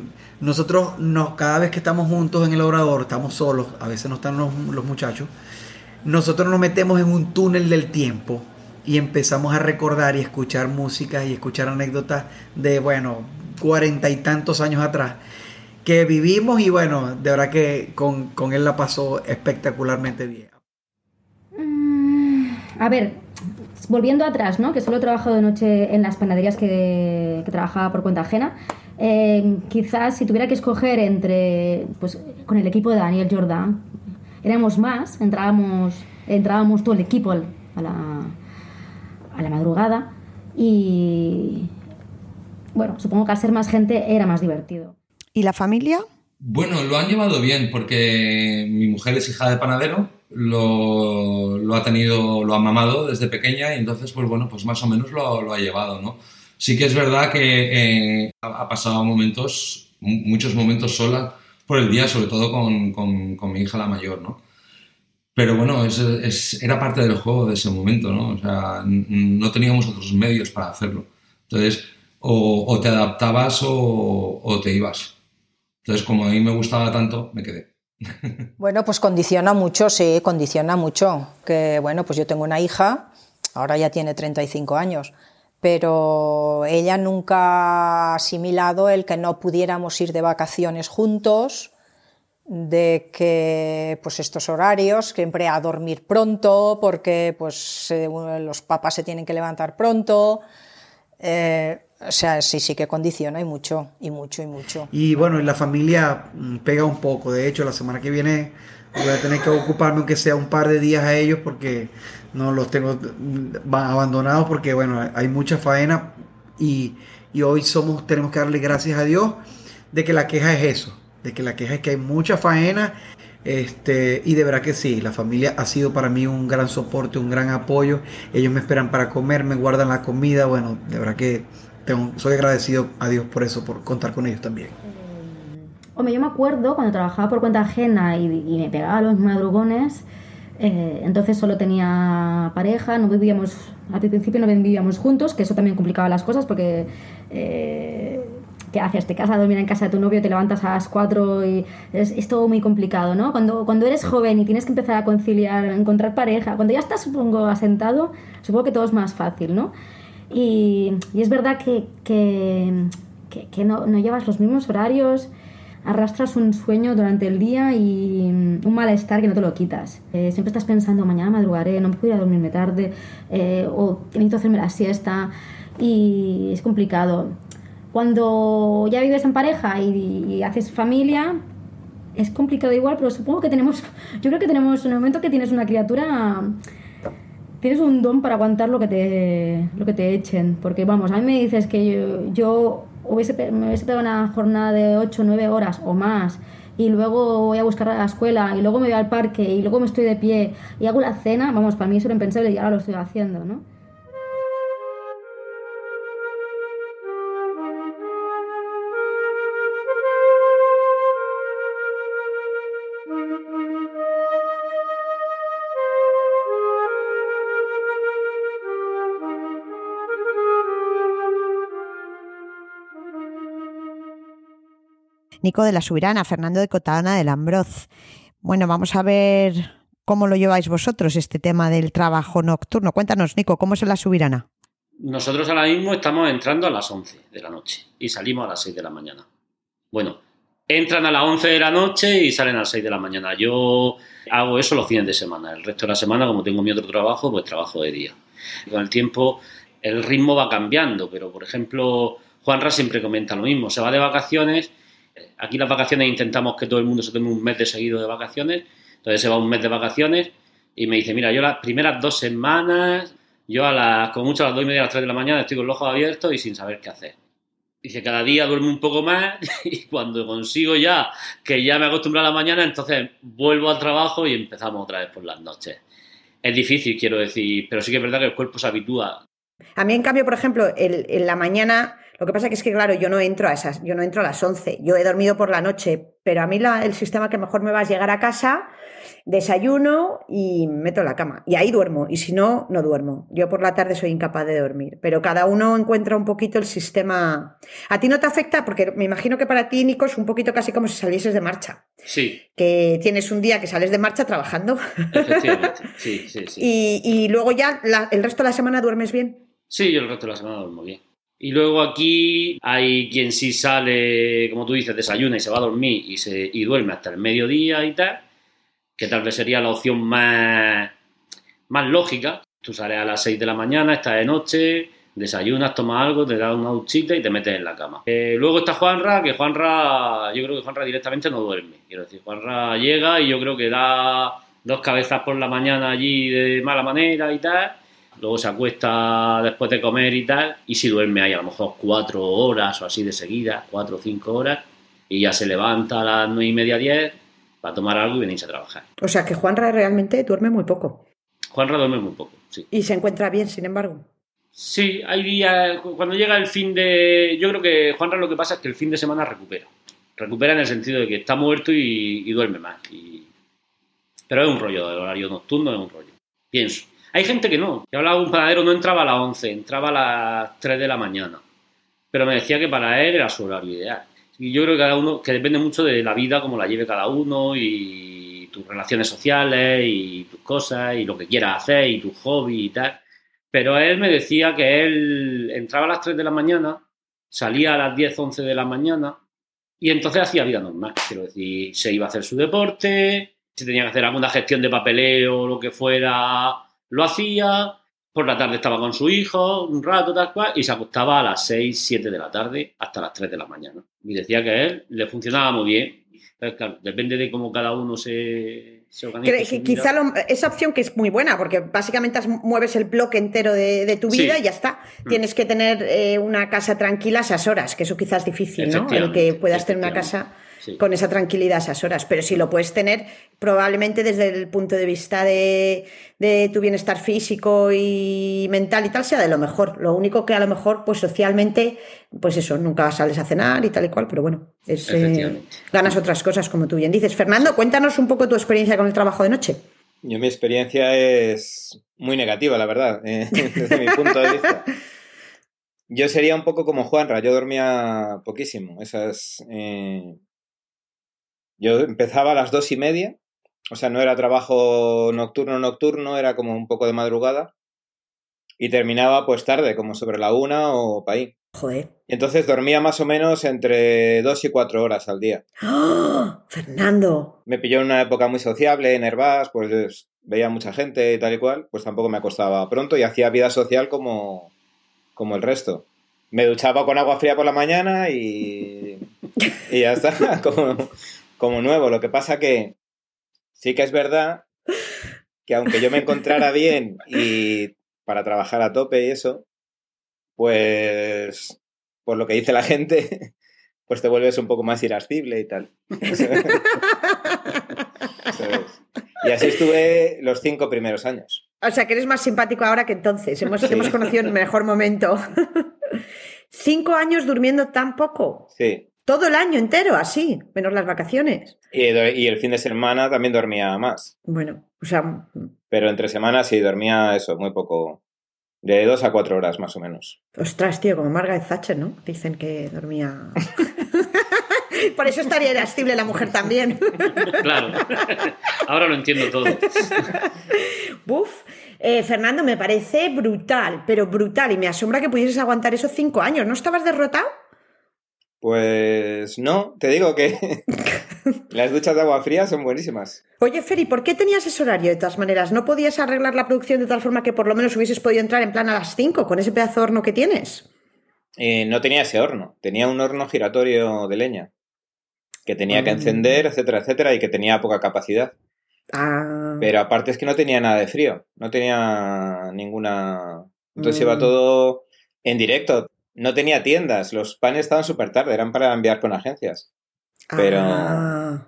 S5: nosotros nos, cada vez que estamos juntos en el obrador, estamos solos, a veces no están los, muchachos, nosotros nos metemos en un túnel del tiempo y empezamos a recordar y escuchar música y escuchar anécdotas de, bueno, cuarenta y tantos años atrás que vivimos y bueno, de verdad que con, él la pasó espectacularmente bien.
S6: Mm, a ver, volviendo atrás, ¿no? Que solo he trabajado de noche en las panaderías que trabajaba por cuenta ajena. Eh, quizás si tuviera que escoger entre, pues con el equipo de Daniel Jordan, éramos más, entrábamos, entrábamos todo el equipo a la, a la madrugada y bueno, supongo que al ser más gente era más divertido.
S1: ¿Y la familia?
S3: Bueno, lo han llevado bien porque mi mujer es hija de panadero, lo, lo, ha tenido, lo ha mamado desde pequeña y entonces, pues bueno, pues más o menos lo, lo ha llevado, ¿no? Sí que es verdad que eh, ha pasado momentos, muchos momentos sola por el día, sobre todo con, con, mi hija la mayor, ¿no? Pero bueno, es, era parte del juego de ese momento, ¿no? O sea, no teníamos otros medios para hacerlo. Entonces, o, te adaptabas o, o, te ibas. Entonces, como a mí me gustaba tanto, me quedé.
S4: Bueno, pues condiciona mucho, sí, condiciona mucho. Que bueno, pues yo tengo una hija, ahora ya tiene 35 años, pero ella nunca ha asimilado el que no pudiéramos ir de vacaciones juntos, de que pues estos horarios, siempre a dormir pronto, porque pues los papás se tienen que levantar pronto. Eh, o sea, sí, sí que condiciona y mucho, y mucho, y mucho.
S5: Y bueno, y la familia mm, pega un poco. De hecho, la semana que viene voy a tener que ocuparme aunque sea un par de días a ellos porque no los tengo abandonados porque bueno, hay mucha faena y, hoy somos, tenemos que darle gracias a Dios de que la queja es eso, de que la queja es que hay mucha faena este, y de verdad que sí, la familia ha sido para mí un gran soporte, un gran apoyo. Ellos me esperan para comer, me guardan la comida. Bueno, de verdad que tengo, soy agradecido a Dios por eso, por contar con ellos también.
S6: Hombre, yo me acuerdo cuando trabajaba por cuenta ajena y, me pegaba los madrugones, eh, entonces solo tenía pareja, no vivíamos, al principio no vivíamos juntos, que eso también complicaba las cosas porque eh, ¿qué haces? ¿Te casas a dormir en casa de tu novio, te levantas a las 4 y es, todo muy complicado, ¿no? Cuando, cuando eres joven y tienes que empezar a conciliar, encontrar pareja, cuando ya estás, supongo, asentado, supongo que todo es más fácil, ¿no? Y, es verdad que, que, que, no llevas los mismos horarios, arrastras un sueño durante el día y un malestar que no te lo quitas. Eh, siempre estás pensando, mañana madrugaré, no me puedo ir a dormirme tarde, eh, o necesito hacerme la siesta, y es complicado. Cuando ya vives en pareja y, haces familia, es complicado igual, pero supongo que tenemos, yo creo que tenemos, en el momento que tienes una criatura, tienes un don para aguantar lo que te, lo que te echen. Porque vamos, a mí me dices que yo hubiese, me hubiese pegado una jornada de 8 o 9 horas o más y luego voy a buscar a la escuela y luego me voy al parque y luego me estoy de pie y hago la cena, vamos, para mí era impensable y ahora lo estoy haciendo, ¿no?
S1: Nico de la Subirana, Fernando de Cotana del Ambroz. Bueno, vamos a ver cómo lo lleváis vosotros, este tema del trabajo nocturno. Cuéntanos, Nico, ¿cómo es en la Subirana?
S7: Nosotros ahora mismo estamos entrando a las 11 de la noche y salimos a las 6 de la mañana. Bueno, entran a las 11 de la noche y salen a las 6 de la mañana. Yo hago eso los fines de semana. El resto de la semana, como tengo mi otro trabajo, pues trabajo de día. Con el tiempo el ritmo va cambiando, pero por ejemplo, Juanra siempre comenta lo mismo. Se va de vacaciones Aquí las vacaciones intentamos que todo el mundo se tome un mes de seguido de vacaciones. Entonces se va un mes de vacaciones y me dice, mira, yo las primeras dos semanas, yo a las, como mucho a las dos y media, a las tres de la mañana estoy con los ojos abiertos y sin saber qué hacer. Dice, cada día duermo un poco más y cuando consigo ya que ya me acostumbro a la mañana, entonces vuelvo al trabajo y empezamos otra vez por las noches. Es difícil, quiero decir, pero sí que es verdad que el cuerpo se habitúa.
S1: A mí, en cambio, por ejemplo, en la mañana lo que pasa es que, claro, yo no entro a esas, yo no entro a las 11, yo he dormido por la noche, pero a mí el sistema que mejor me va es llegar a casa, desayuno y meto en la cama. Y ahí duermo, y si no, no duermo. Yo por la tarde soy incapaz de dormir, pero cada uno encuentra un poquito el sistema. ¿A ti no te afecta? Porque me imagino que para ti, Nico, es un poquito casi como si salieses de marcha.
S7: Sí.
S1: Que tienes un día que sales de marcha trabajando.
S7: Efectivamente, sí, sí, sí.
S1: Y, luego ya el resto de la semana duermes bien.
S7: Sí, yo el resto de la semana duermo bien. Y luego aquí hay quien sí sale, como tú dices, desayuna y se va a dormir y, se, y duerme hasta el mediodía y tal, que tal vez sería la opción más, más lógica. Tú sales a las 6 de la mañana, estás de noche, desayunas, tomas algo, te das una duchita y te metes en la cama. Eh, luego está Juanra, que Juanra, yo creo que Juanra directamente no duerme. Quiero decir, Juanra llega y yo creo que da dos cabezas por la mañana allí de mala manera y tal luego se acuesta después de comer y tal, y si duerme ahí a lo mejor cuatro horas o así de seguida, cuatro o cinco horas, y ya se levanta a las nueve y media, diez, para tomar algo y venirse a trabajar.
S1: O sea que Juanra realmente duerme muy poco.
S7: Juanra duerme muy poco, sí.
S1: ¿Y se encuentra bien, sin embargo?
S7: Sí, hay días, cuando llega el fin de... Yo creo que Juanra lo que pasa es que el fin de semana recupera. Recupera en el sentido de que está muerto y, duerme más. Pero es un rollo, el horario nocturno es un rollo. Pienso. Hay gente que no. Yo hablaba de un panadero, no entraba a las 11, entraba a las 3 de la mañana. Pero me decía que para él era su horario ideal. Y yo creo que cada uno, que depende mucho de la vida, como la lleve cada uno y tus relaciones sociales y tus cosas y lo que quieras hacer y tu hobby y tal. Pero él me decía que él entraba a las 3 de la mañana, salía a las 10, 11 de la mañana y entonces hacía vida normal. Quiero decir, se iba a hacer su deporte, se tenía que hacer alguna gestión de papeleo o lo que fuera lo hacía, por la tarde estaba con su hijo un rato, tal cual, y se acostaba a las 6, 7 de la tarde hasta las 3 de la mañana. Y decía que a él le funcionaba muy bien. claro, depende de cómo cada uno se, se organiza.
S1: quizá esa opción que es muy buena, porque básicamente mueves el bloque entero de, tu vida y ya está. Mm. Tienes que tener eh, una casa tranquila a esas horas, que eso quizás es difícil, ¿no? El que puedas tener una casa con esa tranquilidad a esas horas. Pero si lo puedes tener probablemente desde el punto de vista de, tu bienestar físico y mental y tal, sea de lo mejor. Lo único que a lo mejor, pues socialmente, pues eso, nunca sales a cenar y tal y cual, pero bueno, es, eh, ganas otras cosas, como tú bien dices. Fernando, cuéntanos un poco tu experiencia con el trabajo de noche.
S8: Yo mi experiencia es muy negativa, la verdad, eh, desde mi punto de vista. yo sería un poco como Juanra, yo dormía poquísimo. Esas, eh, Yo empezaba a las dos y media, o sea, no era trabajo nocturno, nocturno, era como un poco de madrugada. Y terminaba pues tarde, como sobre la una o para ahí.
S1: Joder.
S8: Y entonces dormía más o menos entre dos y cuatro horas al día.
S1: ¡Ah! Fernando.
S8: Me pilló en una época muy sociable, en Herbás, pues veía mucha gente y tal y cual, pues tampoco me acostaba pronto y hacía vida social como, como el resto. Me duchaba con agua fría por la mañana y, y ya está, como, como nuevo. Lo que pasa que sí que es verdad que aunque yo me encontrara bien y para trabajar a tope y eso, pues por lo que dice la gente, pues te vuelves un poco más irascible y tal. Y así estuve los cinco primeros años.
S1: O sea, que eres más simpático ahora que entonces. Hemos,
S8: Sí.
S1: hemos conocido el mejor momento. Cinco años durmiendo tan poco.
S8: Sí.
S1: Todo el año entero, así, menos las vacaciones.
S8: Y, el fin de semana también dormía más.
S1: Bueno, o sea,
S8: Pero entre semanas sí dormía eso, muy poco. De dos a cuatro horas más o menos.
S1: ostras, tío, como Margaret Thatcher, ¿no? Dicen que dormía. Por eso estaría irascible la mujer también.
S7: Claro. Ahora lo entiendo todo.
S1: Buf. Eh, Fernando, me parece brutal, pero brutal. Y me asombra que pudieses aguantar esos cinco años. ¿No estabas derrotado?
S8: Pues no, te digo que las duchas de agua fría son buenísimas.
S1: Oye, Feri, ¿por qué tenías ese horario de todas maneras? ¿No podías arreglar la producción de tal forma que por lo menos hubieses podido entrar en plan a las 5 con ese pedazo de horno que tienes?
S8: Eh, no tenía ese horno, tenía un horno giratorio de leña que tenía que
S1: Ah.
S8: encender, etcétera, etcétera, y que tenía poca capacidad.
S1: Ah,
S8: Pero aparte es que no tenía nada de frío, no tenía ninguna... Entonces
S1: Mm.
S8: iba todo en directo. No tenía tiendas, los panes estaban súper tarde, eran para enviar con agencias. pero-
S1: ah.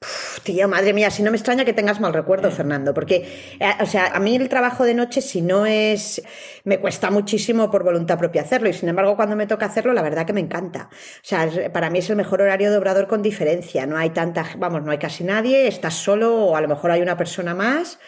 S1: Uf, tío, madre mía, si no me extraña que tengas mal recuerdo, Fernando, porque, eh, o sea, a mí el trabajo de noche, si no es, me cuesta muchísimo por voluntad propia hacerlo, y sin embargo, cuando me toca hacerlo, la verdad que me encanta. O sea, para mí es el mejor horario de obrador con diferencia, no hay tanta, vamos, no hay casi nadie, estás solo o a lo mejor hay una persona más.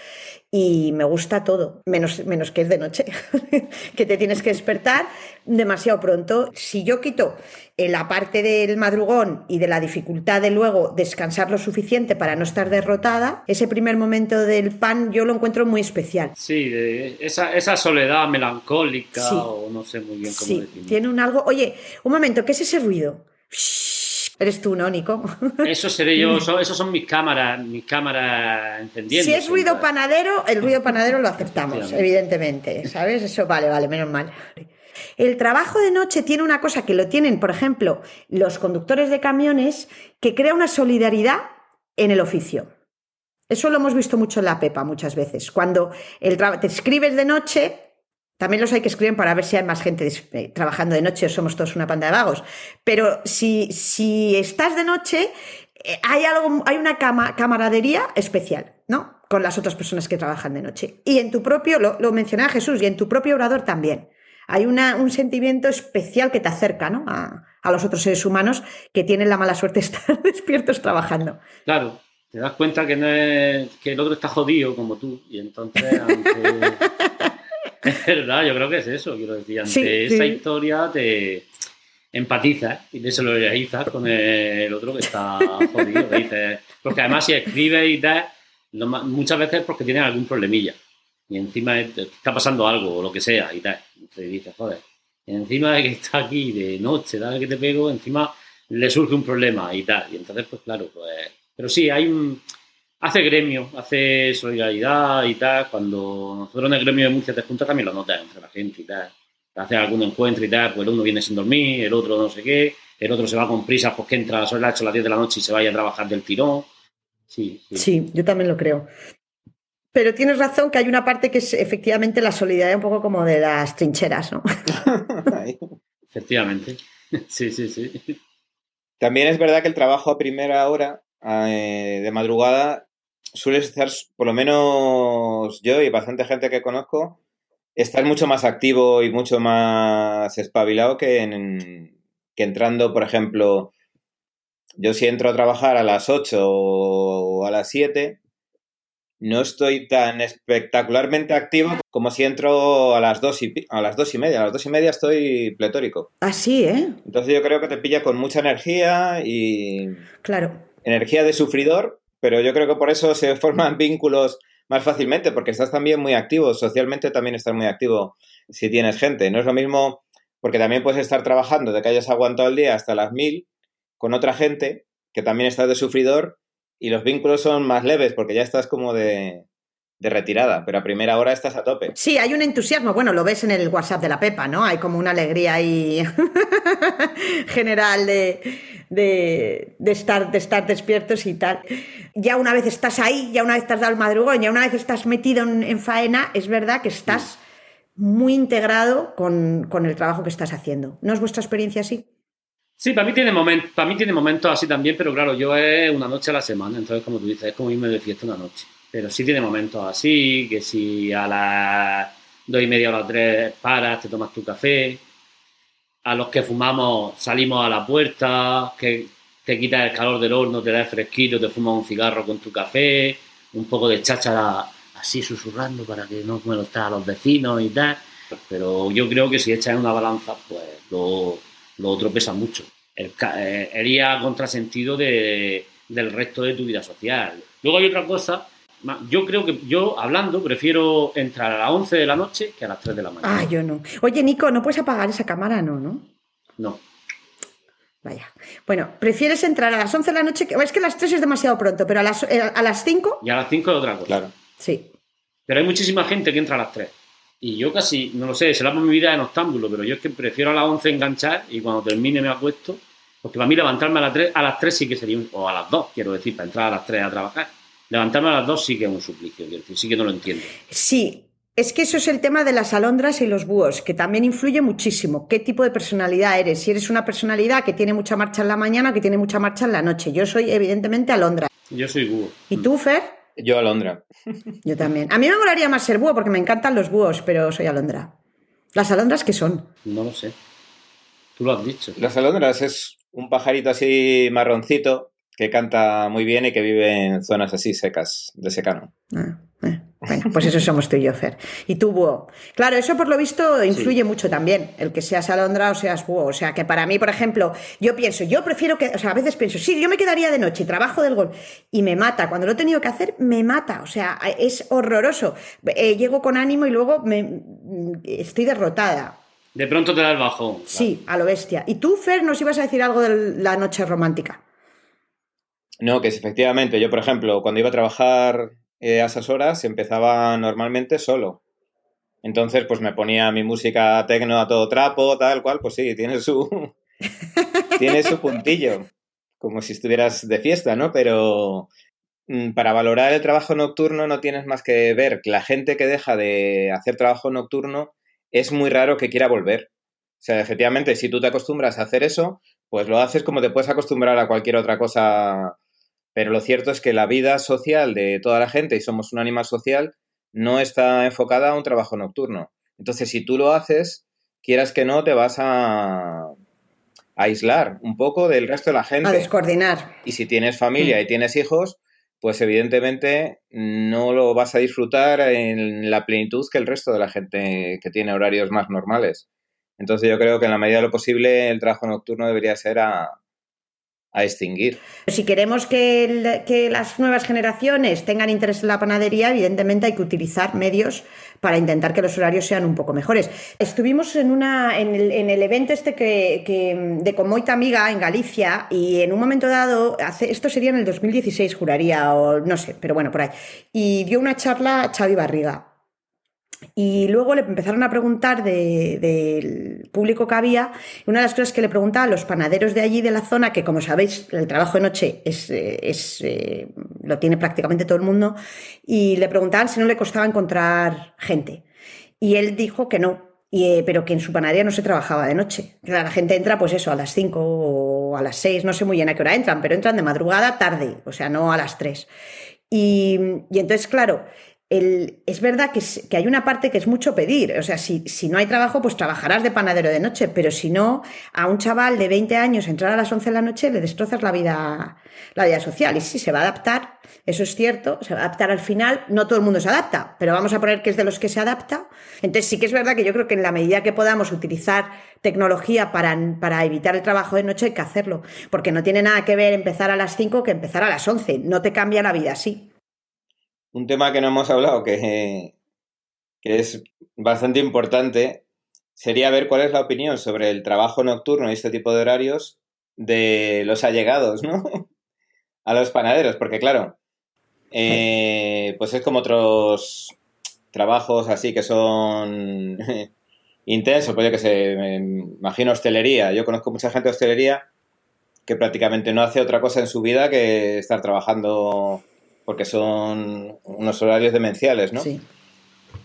S1: Y me gusta todo, menos, menos que es de noche, que te tienes que despertar demasiado pronto. Si yo quito eh, la parte del madrugón y de la dificultad de luego descansar lo suficiente para no estar derrotada, ese primer momento del pan yo lo encuentro muy especial.
S7: Sí, de esa, esa soledad melancólica
S1: Sí.
S7: o no sé muy bien cómo
S1: Sí,
S7: definirlo.
S1: tiene un algo. Oye, un momento, ¿qué es ese ruido? Shhh, Eres tú, ¿no, Nico?
S7: Eso seré yo, esos son mis cámaras, mis cámaras encendiendo.
S1: Si es ruido panadero, el ruido panadero lo aceptamos, evidentemente, ¿sabes? Eso vale, vale, menos mal. El trabajo de noche tiene una cosa que lo tienen, por ejemplo, los conductores de camiones, que crea una solidaridad en el oficio. Eso lo hemos visto mucho en la Pepa muchas veces. Cuando el te escribes de noche, también los hay que escribir para ver si hay más gente eh, trabajando de noche o somos todos una panda de vagos. Pero si, si estás de noche, eh, hay, algo, hay una cama- camaradería especial, ¿no? Con las otras personas que trabajan de noche. Y en tu propio, lo, lo mencionaba Jesús, y en tu propio orador también. Hay una- un sentimiento especial que te acerca ¿no? a, a los otros seres humanos que tienen la mala suerte de estar despiertos trabajando.
S7: Claro, te das cuenta que, no es, que el otro está jodido como tú. Y entonces, ante- es verdad, yo creo que es eso. Quiero decir, ante
S1: Sí,
S7: esa
S1: sí.
S7: historia te empatizas y te solidarizas con el otro que está jodido. que dices- porque además, si escribes y tal, muchas veces es porque tienes algún problemilla. Y encima te está pasando algo o lo que sea y tal. Entonces dices, joder. Encima de que está aquí de noche, dale que te pego, encima le surge un problema y tal. Y entonces, pues claro, pues. Pero sí, hay un. Hace gremio, hace solidaridad y tal. Cuando nosotros en el gremio de Murcia te juntas también lo notas entre la gente y tal. Te hacen algún encuentro y tal, pues el uno viene sin dormir, el otro no sé qué, el otro se va con prisas porque entra a las 8 las 10 de la noche y se vaya a trabajar del tirón. Sí, sí.
S1: Sí, yo también lo creo. Pero tienes razón que hay una parte que es efectivamente la solidaridad un poco como de las trincheras, ¿no?
S7: Efectivamente. Sí, sí, sí.
S8: También es verdad que el trabajo a primera hora eh, de madrugada suele estar, por lo menos yo y bastante gente que conozco, estar mucho más activo y mucho más espabilado que, en- que entrando, por ejemplo, yo si entro a trabajar a las 8 o a las 7, no estoy tan espectacularmente activo como si entro a las dos y, a las dos y media. A las dos y media estoy pletórico.
S1: Así, ¿eh?
S8: Entonces yo creo que te pilla con mucha energía y...
S1: Claro.
S8: Energía de sufridor, pero yo creo que por eso se forman vínculos más fácilmente, porque estás también muy activo. Socialmente también estás muy activo si tienes gente. No es lo mismo, porque también puedes estar trabajando de que hayas aguantado el día hasta las mil con otra gente que también estás de sufridor y los vínculos son más leves porque ya estás como de, de retirada, pero a primera hora estás a tope.
S1: Sí, hay un entusiasmo. Bueno, lo ves en el WhatsApp de la Pepa, ¿no? Hay como una alegría ahí general de, de, de, estar, de estar despiertos y tal. Ya una vez estás ahí, ya una vez has dado el madrugón, ya una vez estás metido en, en faena, es verdad que estás muy integrado con, con el trabajo que estás haciendo. ¿No es vuestra experiencia así?
S7: Sí, para mí tiene momentos, para mí tiene momentos así también, pero claro, yo es una noche a la semana, entonces como tú dices, es como irme de fiesta una noche. Pero sí tiene momentos así, que si a las dos y media o las tres paras, te tomas tu café, a los que fumamos salimos a la puerta, que te quitas el calor del horno, te das fresquito, te fumas un cigarro con tu café, un poco de cháchara así susurrando para que no molestes a los vecinos y tal. Pero yo creo que si echas una balanza, pues lo lo otro pesa mucho. El, eh, iría contrasentido de, del resto de tu vida social. Luego hay otra cosa, yo creo que yo hablando prefiero entrar a las 11 de la noche que a las 3 de la mañana.
S1: Ah, yo no. Oye, Nico, ¿no puedes apagar esa cámara? No, ¿no?
S7: No.
S1: Vaya. Bueno, ¿prefieres entrar a las 11 de la noche? Es que a las 3 es demasiado pronto, pero a las, eh, a las 5...
S7: Y a las 5 es otra cosa.
S8: Claro.
S1: Sí.
S7: Pero hay muchísima gente que entra a las 3. Y yo casi, no lo sé, será por mi vida en octámbulo, pero yo es que prefiero a las 11 enganchar y cuando termine me acuesto, porque para mí levantarme a las 3, a las 3 sí que sería, un, o a las 2, quiero decir, para entrar a las 3 a trabajar. Levantarme a las 2 sí que es un suplicio, quiero decir, sí que no lo entiendo.
S1: Sí, es que eso es el tema de las alondras y los búhos, que también influye muchísimo. ¿Qué tipo de personalidad eres? Si eres una personalidad que tiene mucha marcha en la mañana o que tiene mucha marcha en la noche. Yo soy, evidentemente, alondra.
S7: Yo soy búho.
S1: ¿Y tú, Fer?
S8: Yo Alondra.
S1: Yo también. A mí me molaría más ser búho porque me encantan los búhos, pero soy alondra. ¿Las alondras qué son?
S7: No lo sé. Tú lo has dicho.
S8: Las alondras es un pajarito así marroncito que canta muy bien y que vive en zonas así secas, de secano.
S1: Ah, eh. Bueno, pues eso somos tú y yo, Fer. Y tú, búho. Claro, eso por lo visto influye sí. mucho también, el que seas alondra o seas búho. O sea, que para mí, por ejemplo, yo pienso, yo prefiero que, o sea, a veces pienso, sí, yo me quedaría de noche, trabajo del gol, y me mata. Cuando lo he tenido que hacer, me mata. O sea, es horroroso. Eh, llego con ánimo y luego me, estoy derrotada.
S7: De pronto te da el bajón.
S1: Sí, a lo bestia. ¿Y tú, Fer, nos ibas a decir algo de la noche romántica?
S8: No, que es efectivamente, yo, por ejemplo, cuando iba a trabajar eh, a esas horas empezaba normalmente solo. Entonces, pues me ponía mi música tecno a todo trapo, tal cual, pues sí, tiene su. tiene su puntillo. Como si estuvieras de fiesta, ¿no? Pero mm, para valorar el trabajo nocturno no tienes más que ver que la gente que deja de hacer trabajo nocturno es muy raro que quiera volver. O sea, efectivamente, si tú te acostumbras a hacer eso, pues lo haces como te puedes acostumbrar a cualquier otra cosa pero lo cierto es que la vida social de toda la gente, y somos un animal social, no está enfocada a un trabajo nocturno. Entonces, si tú lo haces, quieras que no, te vas a, a aislar un poco del resto de la gente.
S1: A descoordinar.
S8: Y si tienes familia y tienes hijos, pues evidentemente no lo vas a disfrutar en la plenitud que el resto de la gente que tiene horarios más normales. Entonces yo creo que en la medida de lo posible el trabajo nocturno debería ser a, a extinguir.
S1: Si queremos que, que, las nuevas generaciones tengan interés en la panadería, evidentemente hay que utilizar medios para intentar que los horarios sean un poco mejores. Estuvimos en, una, en, el, en el evento este que, que, de Comoita Amiga en Galicia y en un momento dado, hace, esto sería en el 2016, juraría, o no sé, pero bueno, por ahí, y dio una charla Xavi Barriga. Y luego le empezaron a preguntar del de, público que había. Una de las cosas que le preguntaba a los panaderos de allí de la zona, que como sabéis, el trabajo de noche es, es eh, lo tiene prácticamente todo el mundo, y le preguntaban si no le costaba encontrar gente. Y él dijo que no, y, eh, pero que en su panadería no se trabajaba de noche. Claro, la gente entra, pues eso, a las 5 o a las 6, no sé muy bien a qué hora entran, pero entran de madrugada tarde, o sea, no a las 3. Y, y entonces, claro, es verdad que hay una parte que es mucho pedir. O sea, si, si no hay trabajo, pues trabajarás de panadero de noche. Pero si no, a un chaval de 20 años entrar a las 11 de la noche le destrozas la vida, la vida social. Y sí, se va a adaptar, eso es cierto, se va a adaptar al final. No todo el mundo se adapta, pero vamos a poner que es de los que se adapta. Entonces sí que es verdad que yo creo que en la medida que podamos utilizar tecnología para, para evitar el trabajo de noche hay que hacerlo. Porque no tiene nada que ver empezar a las 5 que empezar a las 11. No te cambia la vida así.
S8: Un tema que no hemos hablado, que, que es bastante importante, sería ver cuál es la opinión sobre el trabajo nocturno y este tipo de horarios de los allegados, ¿no? A los panaderos, porque claro, eh, pues es como otros trabajos así que son intensos, pues yo que sé, me imagino hostelería. Yo conozco mucha gente de hostelería que prácticamente no hace otra cosa en su vida que estar trabajando porque son unos horarios demenciales, ¿no?
S1: Sí.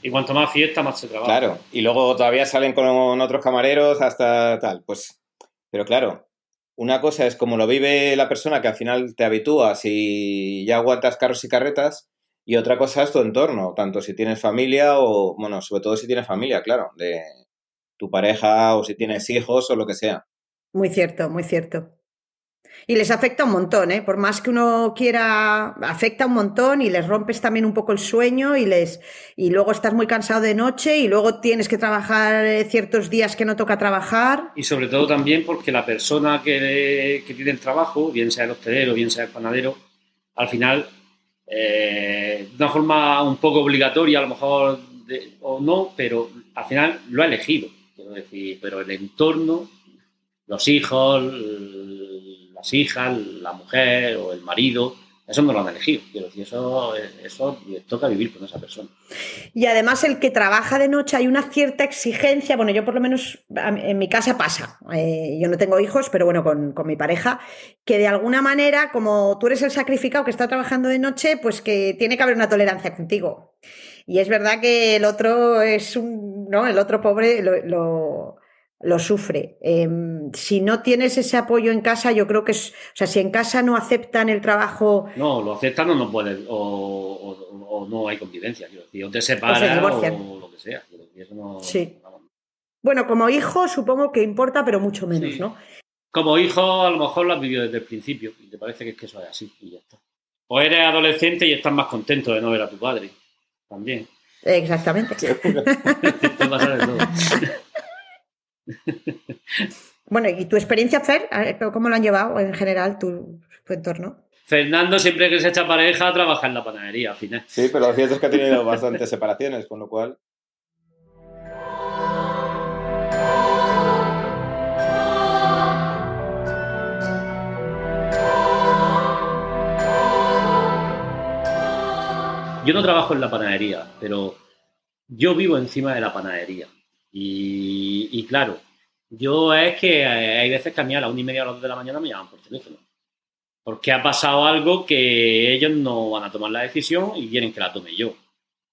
S7: Y cuanto más fiesta, más se trabaja.
S8: Claro, y luego todavía salen con otros camareros hasta tal, pues, pero claro, una cosa es como lo vive la persona que al final te habitúas y ya aguantas carros y carretas, y otra cosa es tu entorno, tanto si tienes familia o, bueno, sobre todo si tienes familia, claro, de tu pareja o si tienes hijos o lo que sea.
S1: Muy cierto, muy cierto. Y les afecta un montón, ¿eh? Por más que uno quiera, afecta un montón y les rompes también un poco el sueño y les y luego estás muy cansado de noche y luego tienes que trabajar eh, ciertos días que no toca trabajar.
S7: Y sobre todo también porque la persona que, que tiene el trabajo, bien sea el hostelero, bien sea el panadero, al final, eh, de una forma un poco obligatoria, a lo mejor de- o no, pero al final lo ha elegido. Quiero decir, pero el entorno, los hijos, l- hijas, la mujer o el marido, eso no lo han elegido. Quiero decir, eso, eso toca vivir con esa persona.
S1: Y además el que trabaja de noche hay una cierta exigencia, bueno, yo por lo menos en mi casa pasa, eh, yo no tengo hijos, pero bueno, con, con mi pareja, que de alguna manera, como tú eres el sacrificado que está trabajando de noche, pues que tiene que haber una tolerancia contigo. Y es verdad que el otro es un, ¿no? El otro pobre lo, lo sufre. Em, si no tienes ese apoyo en casa, yo creo que es, o sea, si en casa no aceptan el trabajo
S7: No, lo aceptan o no pueden, o, o- o no hay convivencia, decir, o te separas
S1: divorcian.
S7: o lo que sea. eso no-
S1: Sí. Bueno, como hijo supongo que importa, pero mucho menos,
S7: Sí.
S1: ¿no?
S7: Como hijo, a lo mejor lo has vivido desde el principio y te parece que es que eso es así y ya está. O eres adolescente y estás más contento de no ver a tu padre. También.
S1: Exactamente.
S7: Te pasa de todo.
S1: Bueno, ¿y tu experiencia, Fer? ¿Cómo lo han llevado en general tu, tu entorno?
S7: Fernando siempre que se echa pareja trabaja en la panadería al final.
S8: Sí, pero lo cierto es que ha tenido bastantes separaciones, con lo cual...
S7: Yo no trabajo en la panadería, pero yo vivo encima de la panadería. Y, claro, yo es que eh, hay veces que a mí a las una y media o las dos de la mañana me llaman por teléfono. Porque ha pasado algo que ellos no van a tomar la decisión y quieren que la tome yo.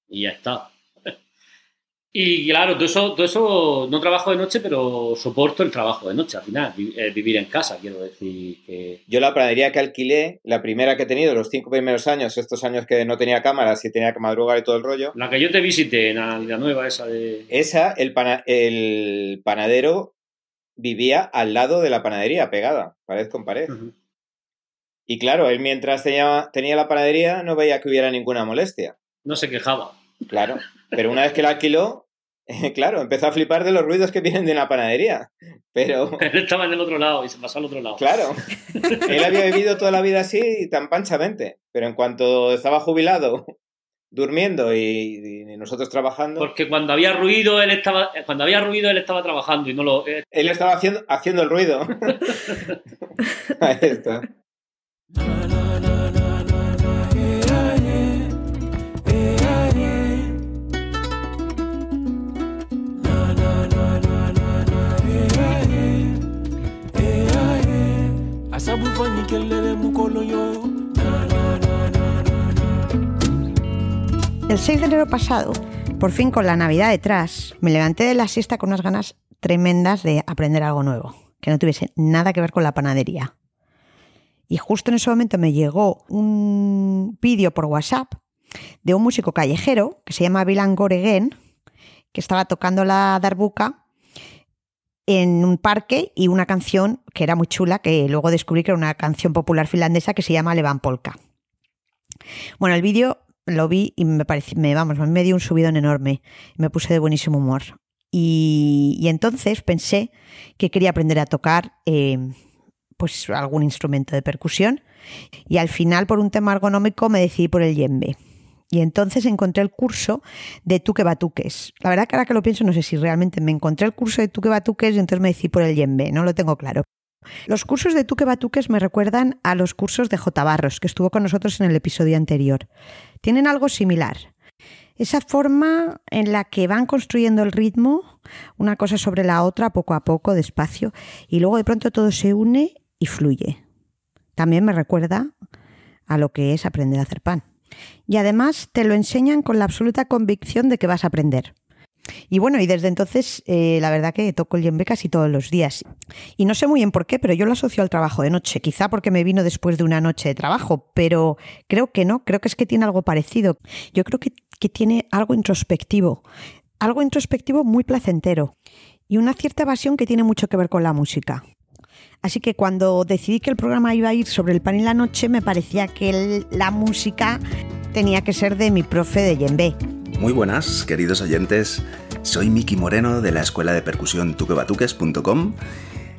S7: Y ya está. Y claro, todo eso, todo eso no trabajo de noche, pero soporto el trabajo de noche al final, eh, vivir en casa, quiero decir que...
S8: Yo la panadería que alquilé, la primera que he tenido, los cinco primeros años, estos años que no tenía cámaras y tenía que madrugar y todo el rollo,
S7: La que yo te visité, la, la nueva esa de...
S8: esa, el, pana- el panadero vivía al lado de la panadería, pegada, pared con pared. Y claro, él mientras tenía, tenía la panadería no veía que hubiera ninguna molestia.
S7: No se quejaba.
S8: Claro. Pero una vez que la alquiló, claro, empezó a flipar de los ruidos que vienen de la panadería. Pero,
S7: Él estaba en el otro lado y se pasó al otro lado.
S8: claro, él había vivido toda la vida así tan panchamente. Pero en cuanto estaba jubilado, durmiendo y, y nosotros trabajando,
S7: Porque cuando había ruido, él estaba, cuando había ruido, él estaba trabajando y no lo. eh,
S8: él estaba haciendo, haciendo el ruido. Ahí está.
S1: El 6 de enero pasado, por fin con la Navidad detrás, me levanté de la siesta con unas ganas tremendas de aprender algo nuevo, que no tuviese nada que ver con la panadería. Y justo en ese momento me llegó un vídeo por WhatsApp de un músico callejero que se llama Vilan Goregen, que estaba tocando la darbuka en un parque y una canción que era muy chula, que luego descubrí que era una canción popular finlandesa que se llama Levan Polka. Bueno, el vídeo lo vi y me pareció, me, vamos, me dio un subidón enorme. Me puse de buenísimo humor. Y, entonces pensé que quería aprender a tocar eh, pues algún instrumento de percusión. Y al final, por un tema ergonómico, me decidí por el yembe. Y entonces encontré el curso de Tuque Batuques. La verdad que ahora que lo pienso, no sé si realmente me encontré el curso de Tuque Batuques y entonces me decidí por el yembe. No lo tengo claro. Los cursos de Tuque Batuques me recuerdan a los cursos de J. Barros, que estuvo con nosotros en el episodio anterior. Tienen algo similar. Esa forma en la que van construyendo el ritmo, una cosa sobre la otra, poco a poco, despacio, y luego de pronto todo se une y fluye. También me recuerda a lo que es aprender a hacer pan. Y además te lo enseñan con la absoluta convicción de que vas a aprender. Y bueno, y desde entonces eh, la verdad que toco el yembe casi todos los días. Y no sé muy bien por qué, pero yo lo asocio al trabajo de noche. Quizá porque me vino después de una noche de trabajo, pero creo que no, creo que es que tiene algo parecido. Yo creo que, que tiene algo introspectivo, algo introspectivo muy placentero y una cierta evasión que tiene mucho que ver con la música. Así que cuando decidí que el programa iba a ir sobre el pan y la noche, me parecía que la música tenía que ser de mi profe de yembe.
S9: Muy buenas, queridos oyentes. Soy Miki Moreno de la Escuela de Percusión tuquebatuques.com.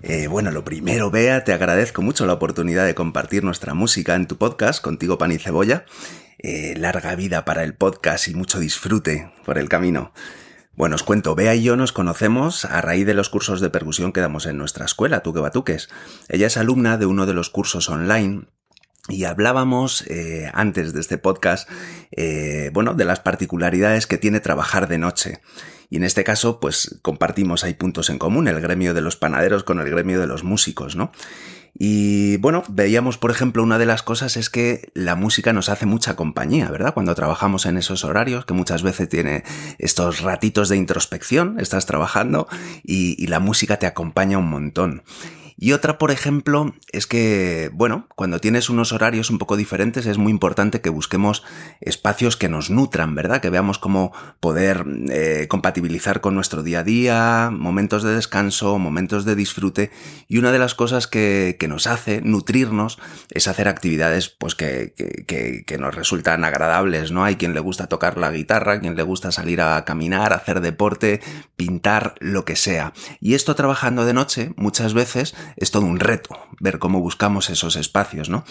S9: Eh, bueno, lo primero, Bea, te agradezco mucho la oportunidad de compartir nuestra música en tu podcast, Contigo Pan y Cebolla. Eh, larga vida para el podcast y mucho disfrute por el camino. Bueno, os cuento, Bea y yo nos conocemos a raíz de los cursos de percusión que damos en nuestra escuela, Tuque Batuques. Ella es alumna de uno de los cursos online y hablábamos eh, antes de este podcast, eh, bueno, de las particularidades que tiene trabajar de noche. Y en este caso, pues compartimos, hay puntos en común, el gremio de los panaderos con el gremio de los músicos, ¿no? Y bueno, veíamos, por ejemplo, una de las cosas es que la música nos hace mucha compañía, ¿verdad? Cuando trabajamos en esos horarios, que muchas veces tiene estos ratitos de introspección, estás trabajando y, y la música te acompaña un montón. Y otra, por ejemplo, es que, bueno, cuando tienes unos horarios un poco diferentes es muy importante que busquemos espacios que nos nutran, ¿verdad? Que veamos cómo poder eh, compatibilizar con nuestro día a día, momentos de descanso, momentos de disfrute. Y una de las cosas que, que nos hace nutrirnos es hacer actividades pues que, que, que, nos resultan agradables, ¿no? Hay quien le gusta tocar la guitarra, quien le gusta salir a caminar, hacer deporte, pintar, lo que sea. Y esto trabajando de noche muchas veces es todo un reto ver cómo buscamos esos espacios, ¿no?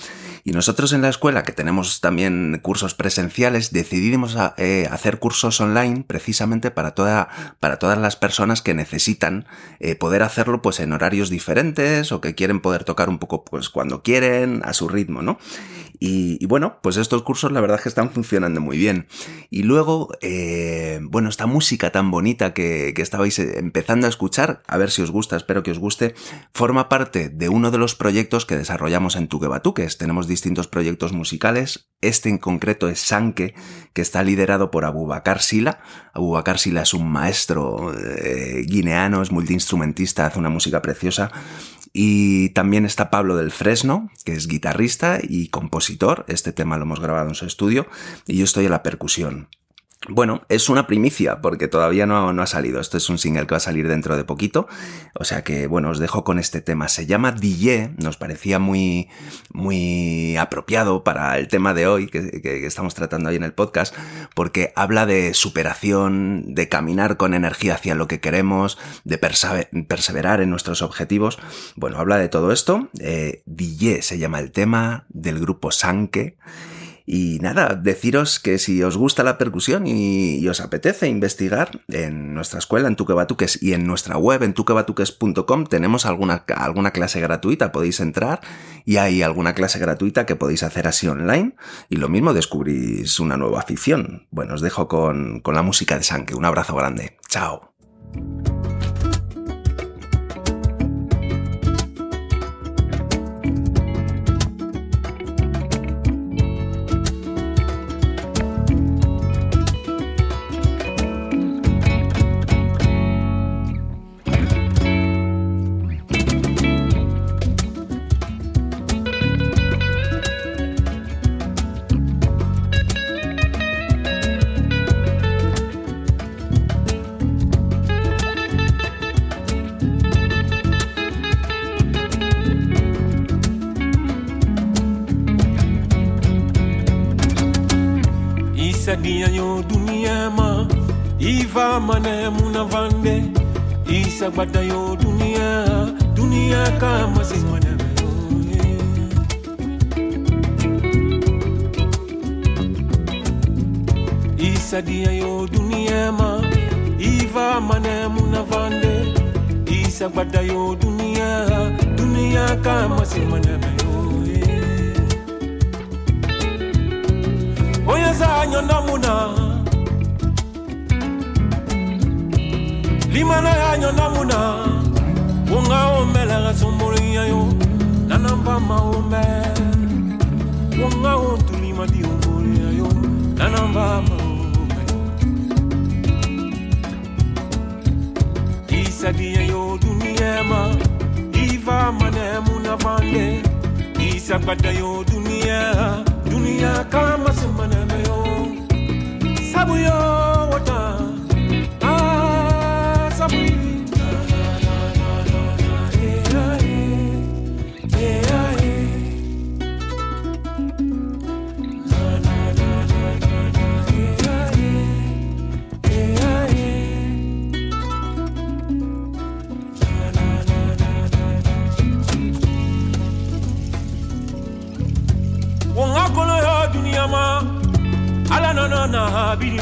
S9: Y nosotros en la escuela, que tenemos también cursos presenciales, decidimos eh, hacer cursos online precisamente para, toda, para todas las personas que necesitan eh, poder hacerlo pues en horarios diferentes o que quieren poder tocar un poco pues cuando quieren, a su ritmo, ¿no? Y, bueno, pues estos cursos la verdad que están funcionando muy bien. Y luego, eh, bueno, esta música tan bonita que, que estabais empezando a escuchar, a ver si os gusta, espero que os guste, forma parte de uno de los proyectos que desarrollamos en Tuquebatuques. Tenemos distintos proyectos musicales. Este en concreto es Sanke, que está liderado por Abubakar Sila. Abubakar Sila es un maestro eh, guineano, es multiinstrumentista, hace una música preciosa. Y también está Pablo del Fresno, que es guitarrista y compositor. Este tema lo hemos grabado en su estudio. Y yo estoy a la percusión. Bueno, es una primicia porque todavía no, no, ha salido. Esto es un single que va a salir dentro de poquito. O sea que, bueno, os dejo con este tema. Se llama DJ. Nos parecía muy, muy apropiado para el tema de hoy que, que, estamos tratando ahí en el podcast porque habla de superación, de caminar con energía hacia lo que queremos, de perseverar en nuestros objetivos. Bueno, habla de todo esto. Eh, DJ se llama el tema del grupo Sanke. Y nada, deciros que si os gusta la percusión y, os apetece investigar en nuestra escuela, en Tuquebatuques y en nuestra web, en tuquebatuques.com, tenemos alguna, alguna clase gratuita, podéis entrar y hay alguna clase gratuita que podéis hacer así online y lo mismo descubrís una nueva afición. Bueno, os dejo con, con la música de Sanke. Un abrazo grande. Chao.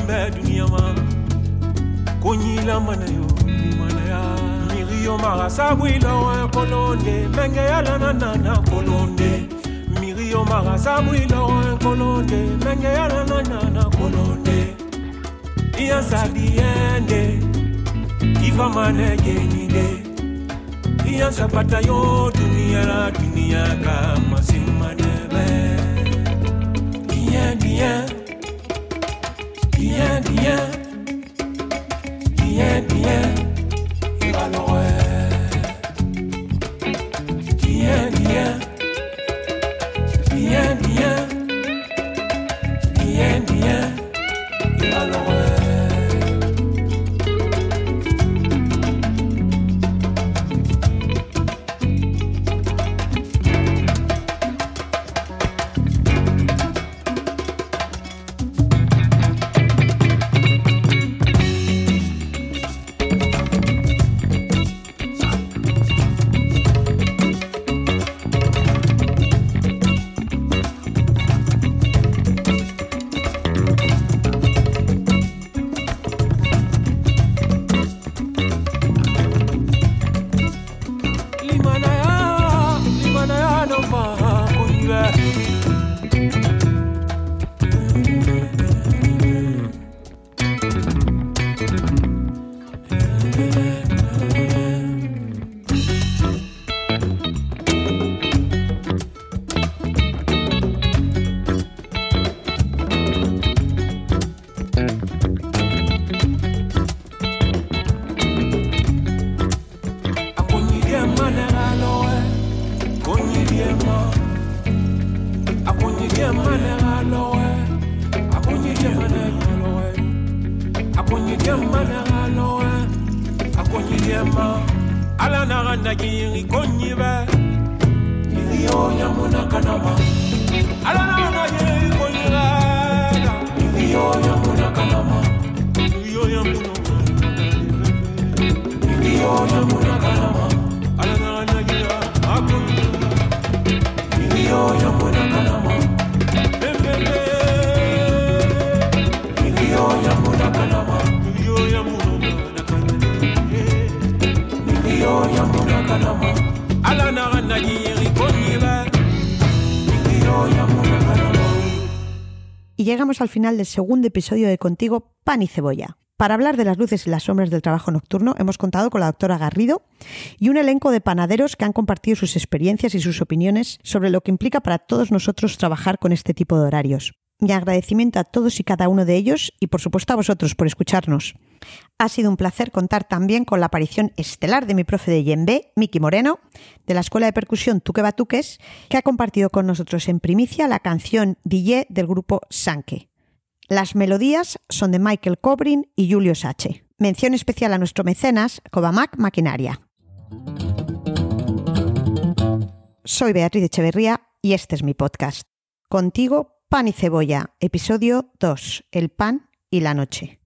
S10: bɛɛ duniyama ko ɲila mana yo limanaya miriyo maga sabu ilɔwɛ kolonde. Mɛngɛya lana nana kolonde. Miriyo maga sabu ilɔwɛ kolonde. Mɛngɛya lana nana kolonde. Iyasadiyɛnde ifamane genide iyasabata yo duniyala duniya ka masin bien, bien,
S1: al final del segundo episodio de Contigo, Pan y Cebolla. Para hablar de las luces y las sombras del trabajo nocturno, hemos contado con la doctora Garrido y un elenco de panaderos que han compartido sus experiencias y sus opiniones sobre lo que implica para todos nosotros trabajar con este tipo de horarios. Mi agradecimiento a todos y cada uno de ellos y por supuesto a vosotros por escucharnos. Ha sido un placer contar también con la aparición estelar de mi profe de Yembe, Miki Moreno, de la Escuela de Percusión Tuque Batuques, que ha compartido con nosotros en primicia la canción DJ del grupo Sanke. Las melodías son de Michael Cobrin y Julio Sache. Mención especial a nuestro mecenas, Cobamac Maquinaria. Soy Beatriz Echeverría y este es mi podcast. Contigo, Pan y Cebolla, episodio 2, El pan y la noche.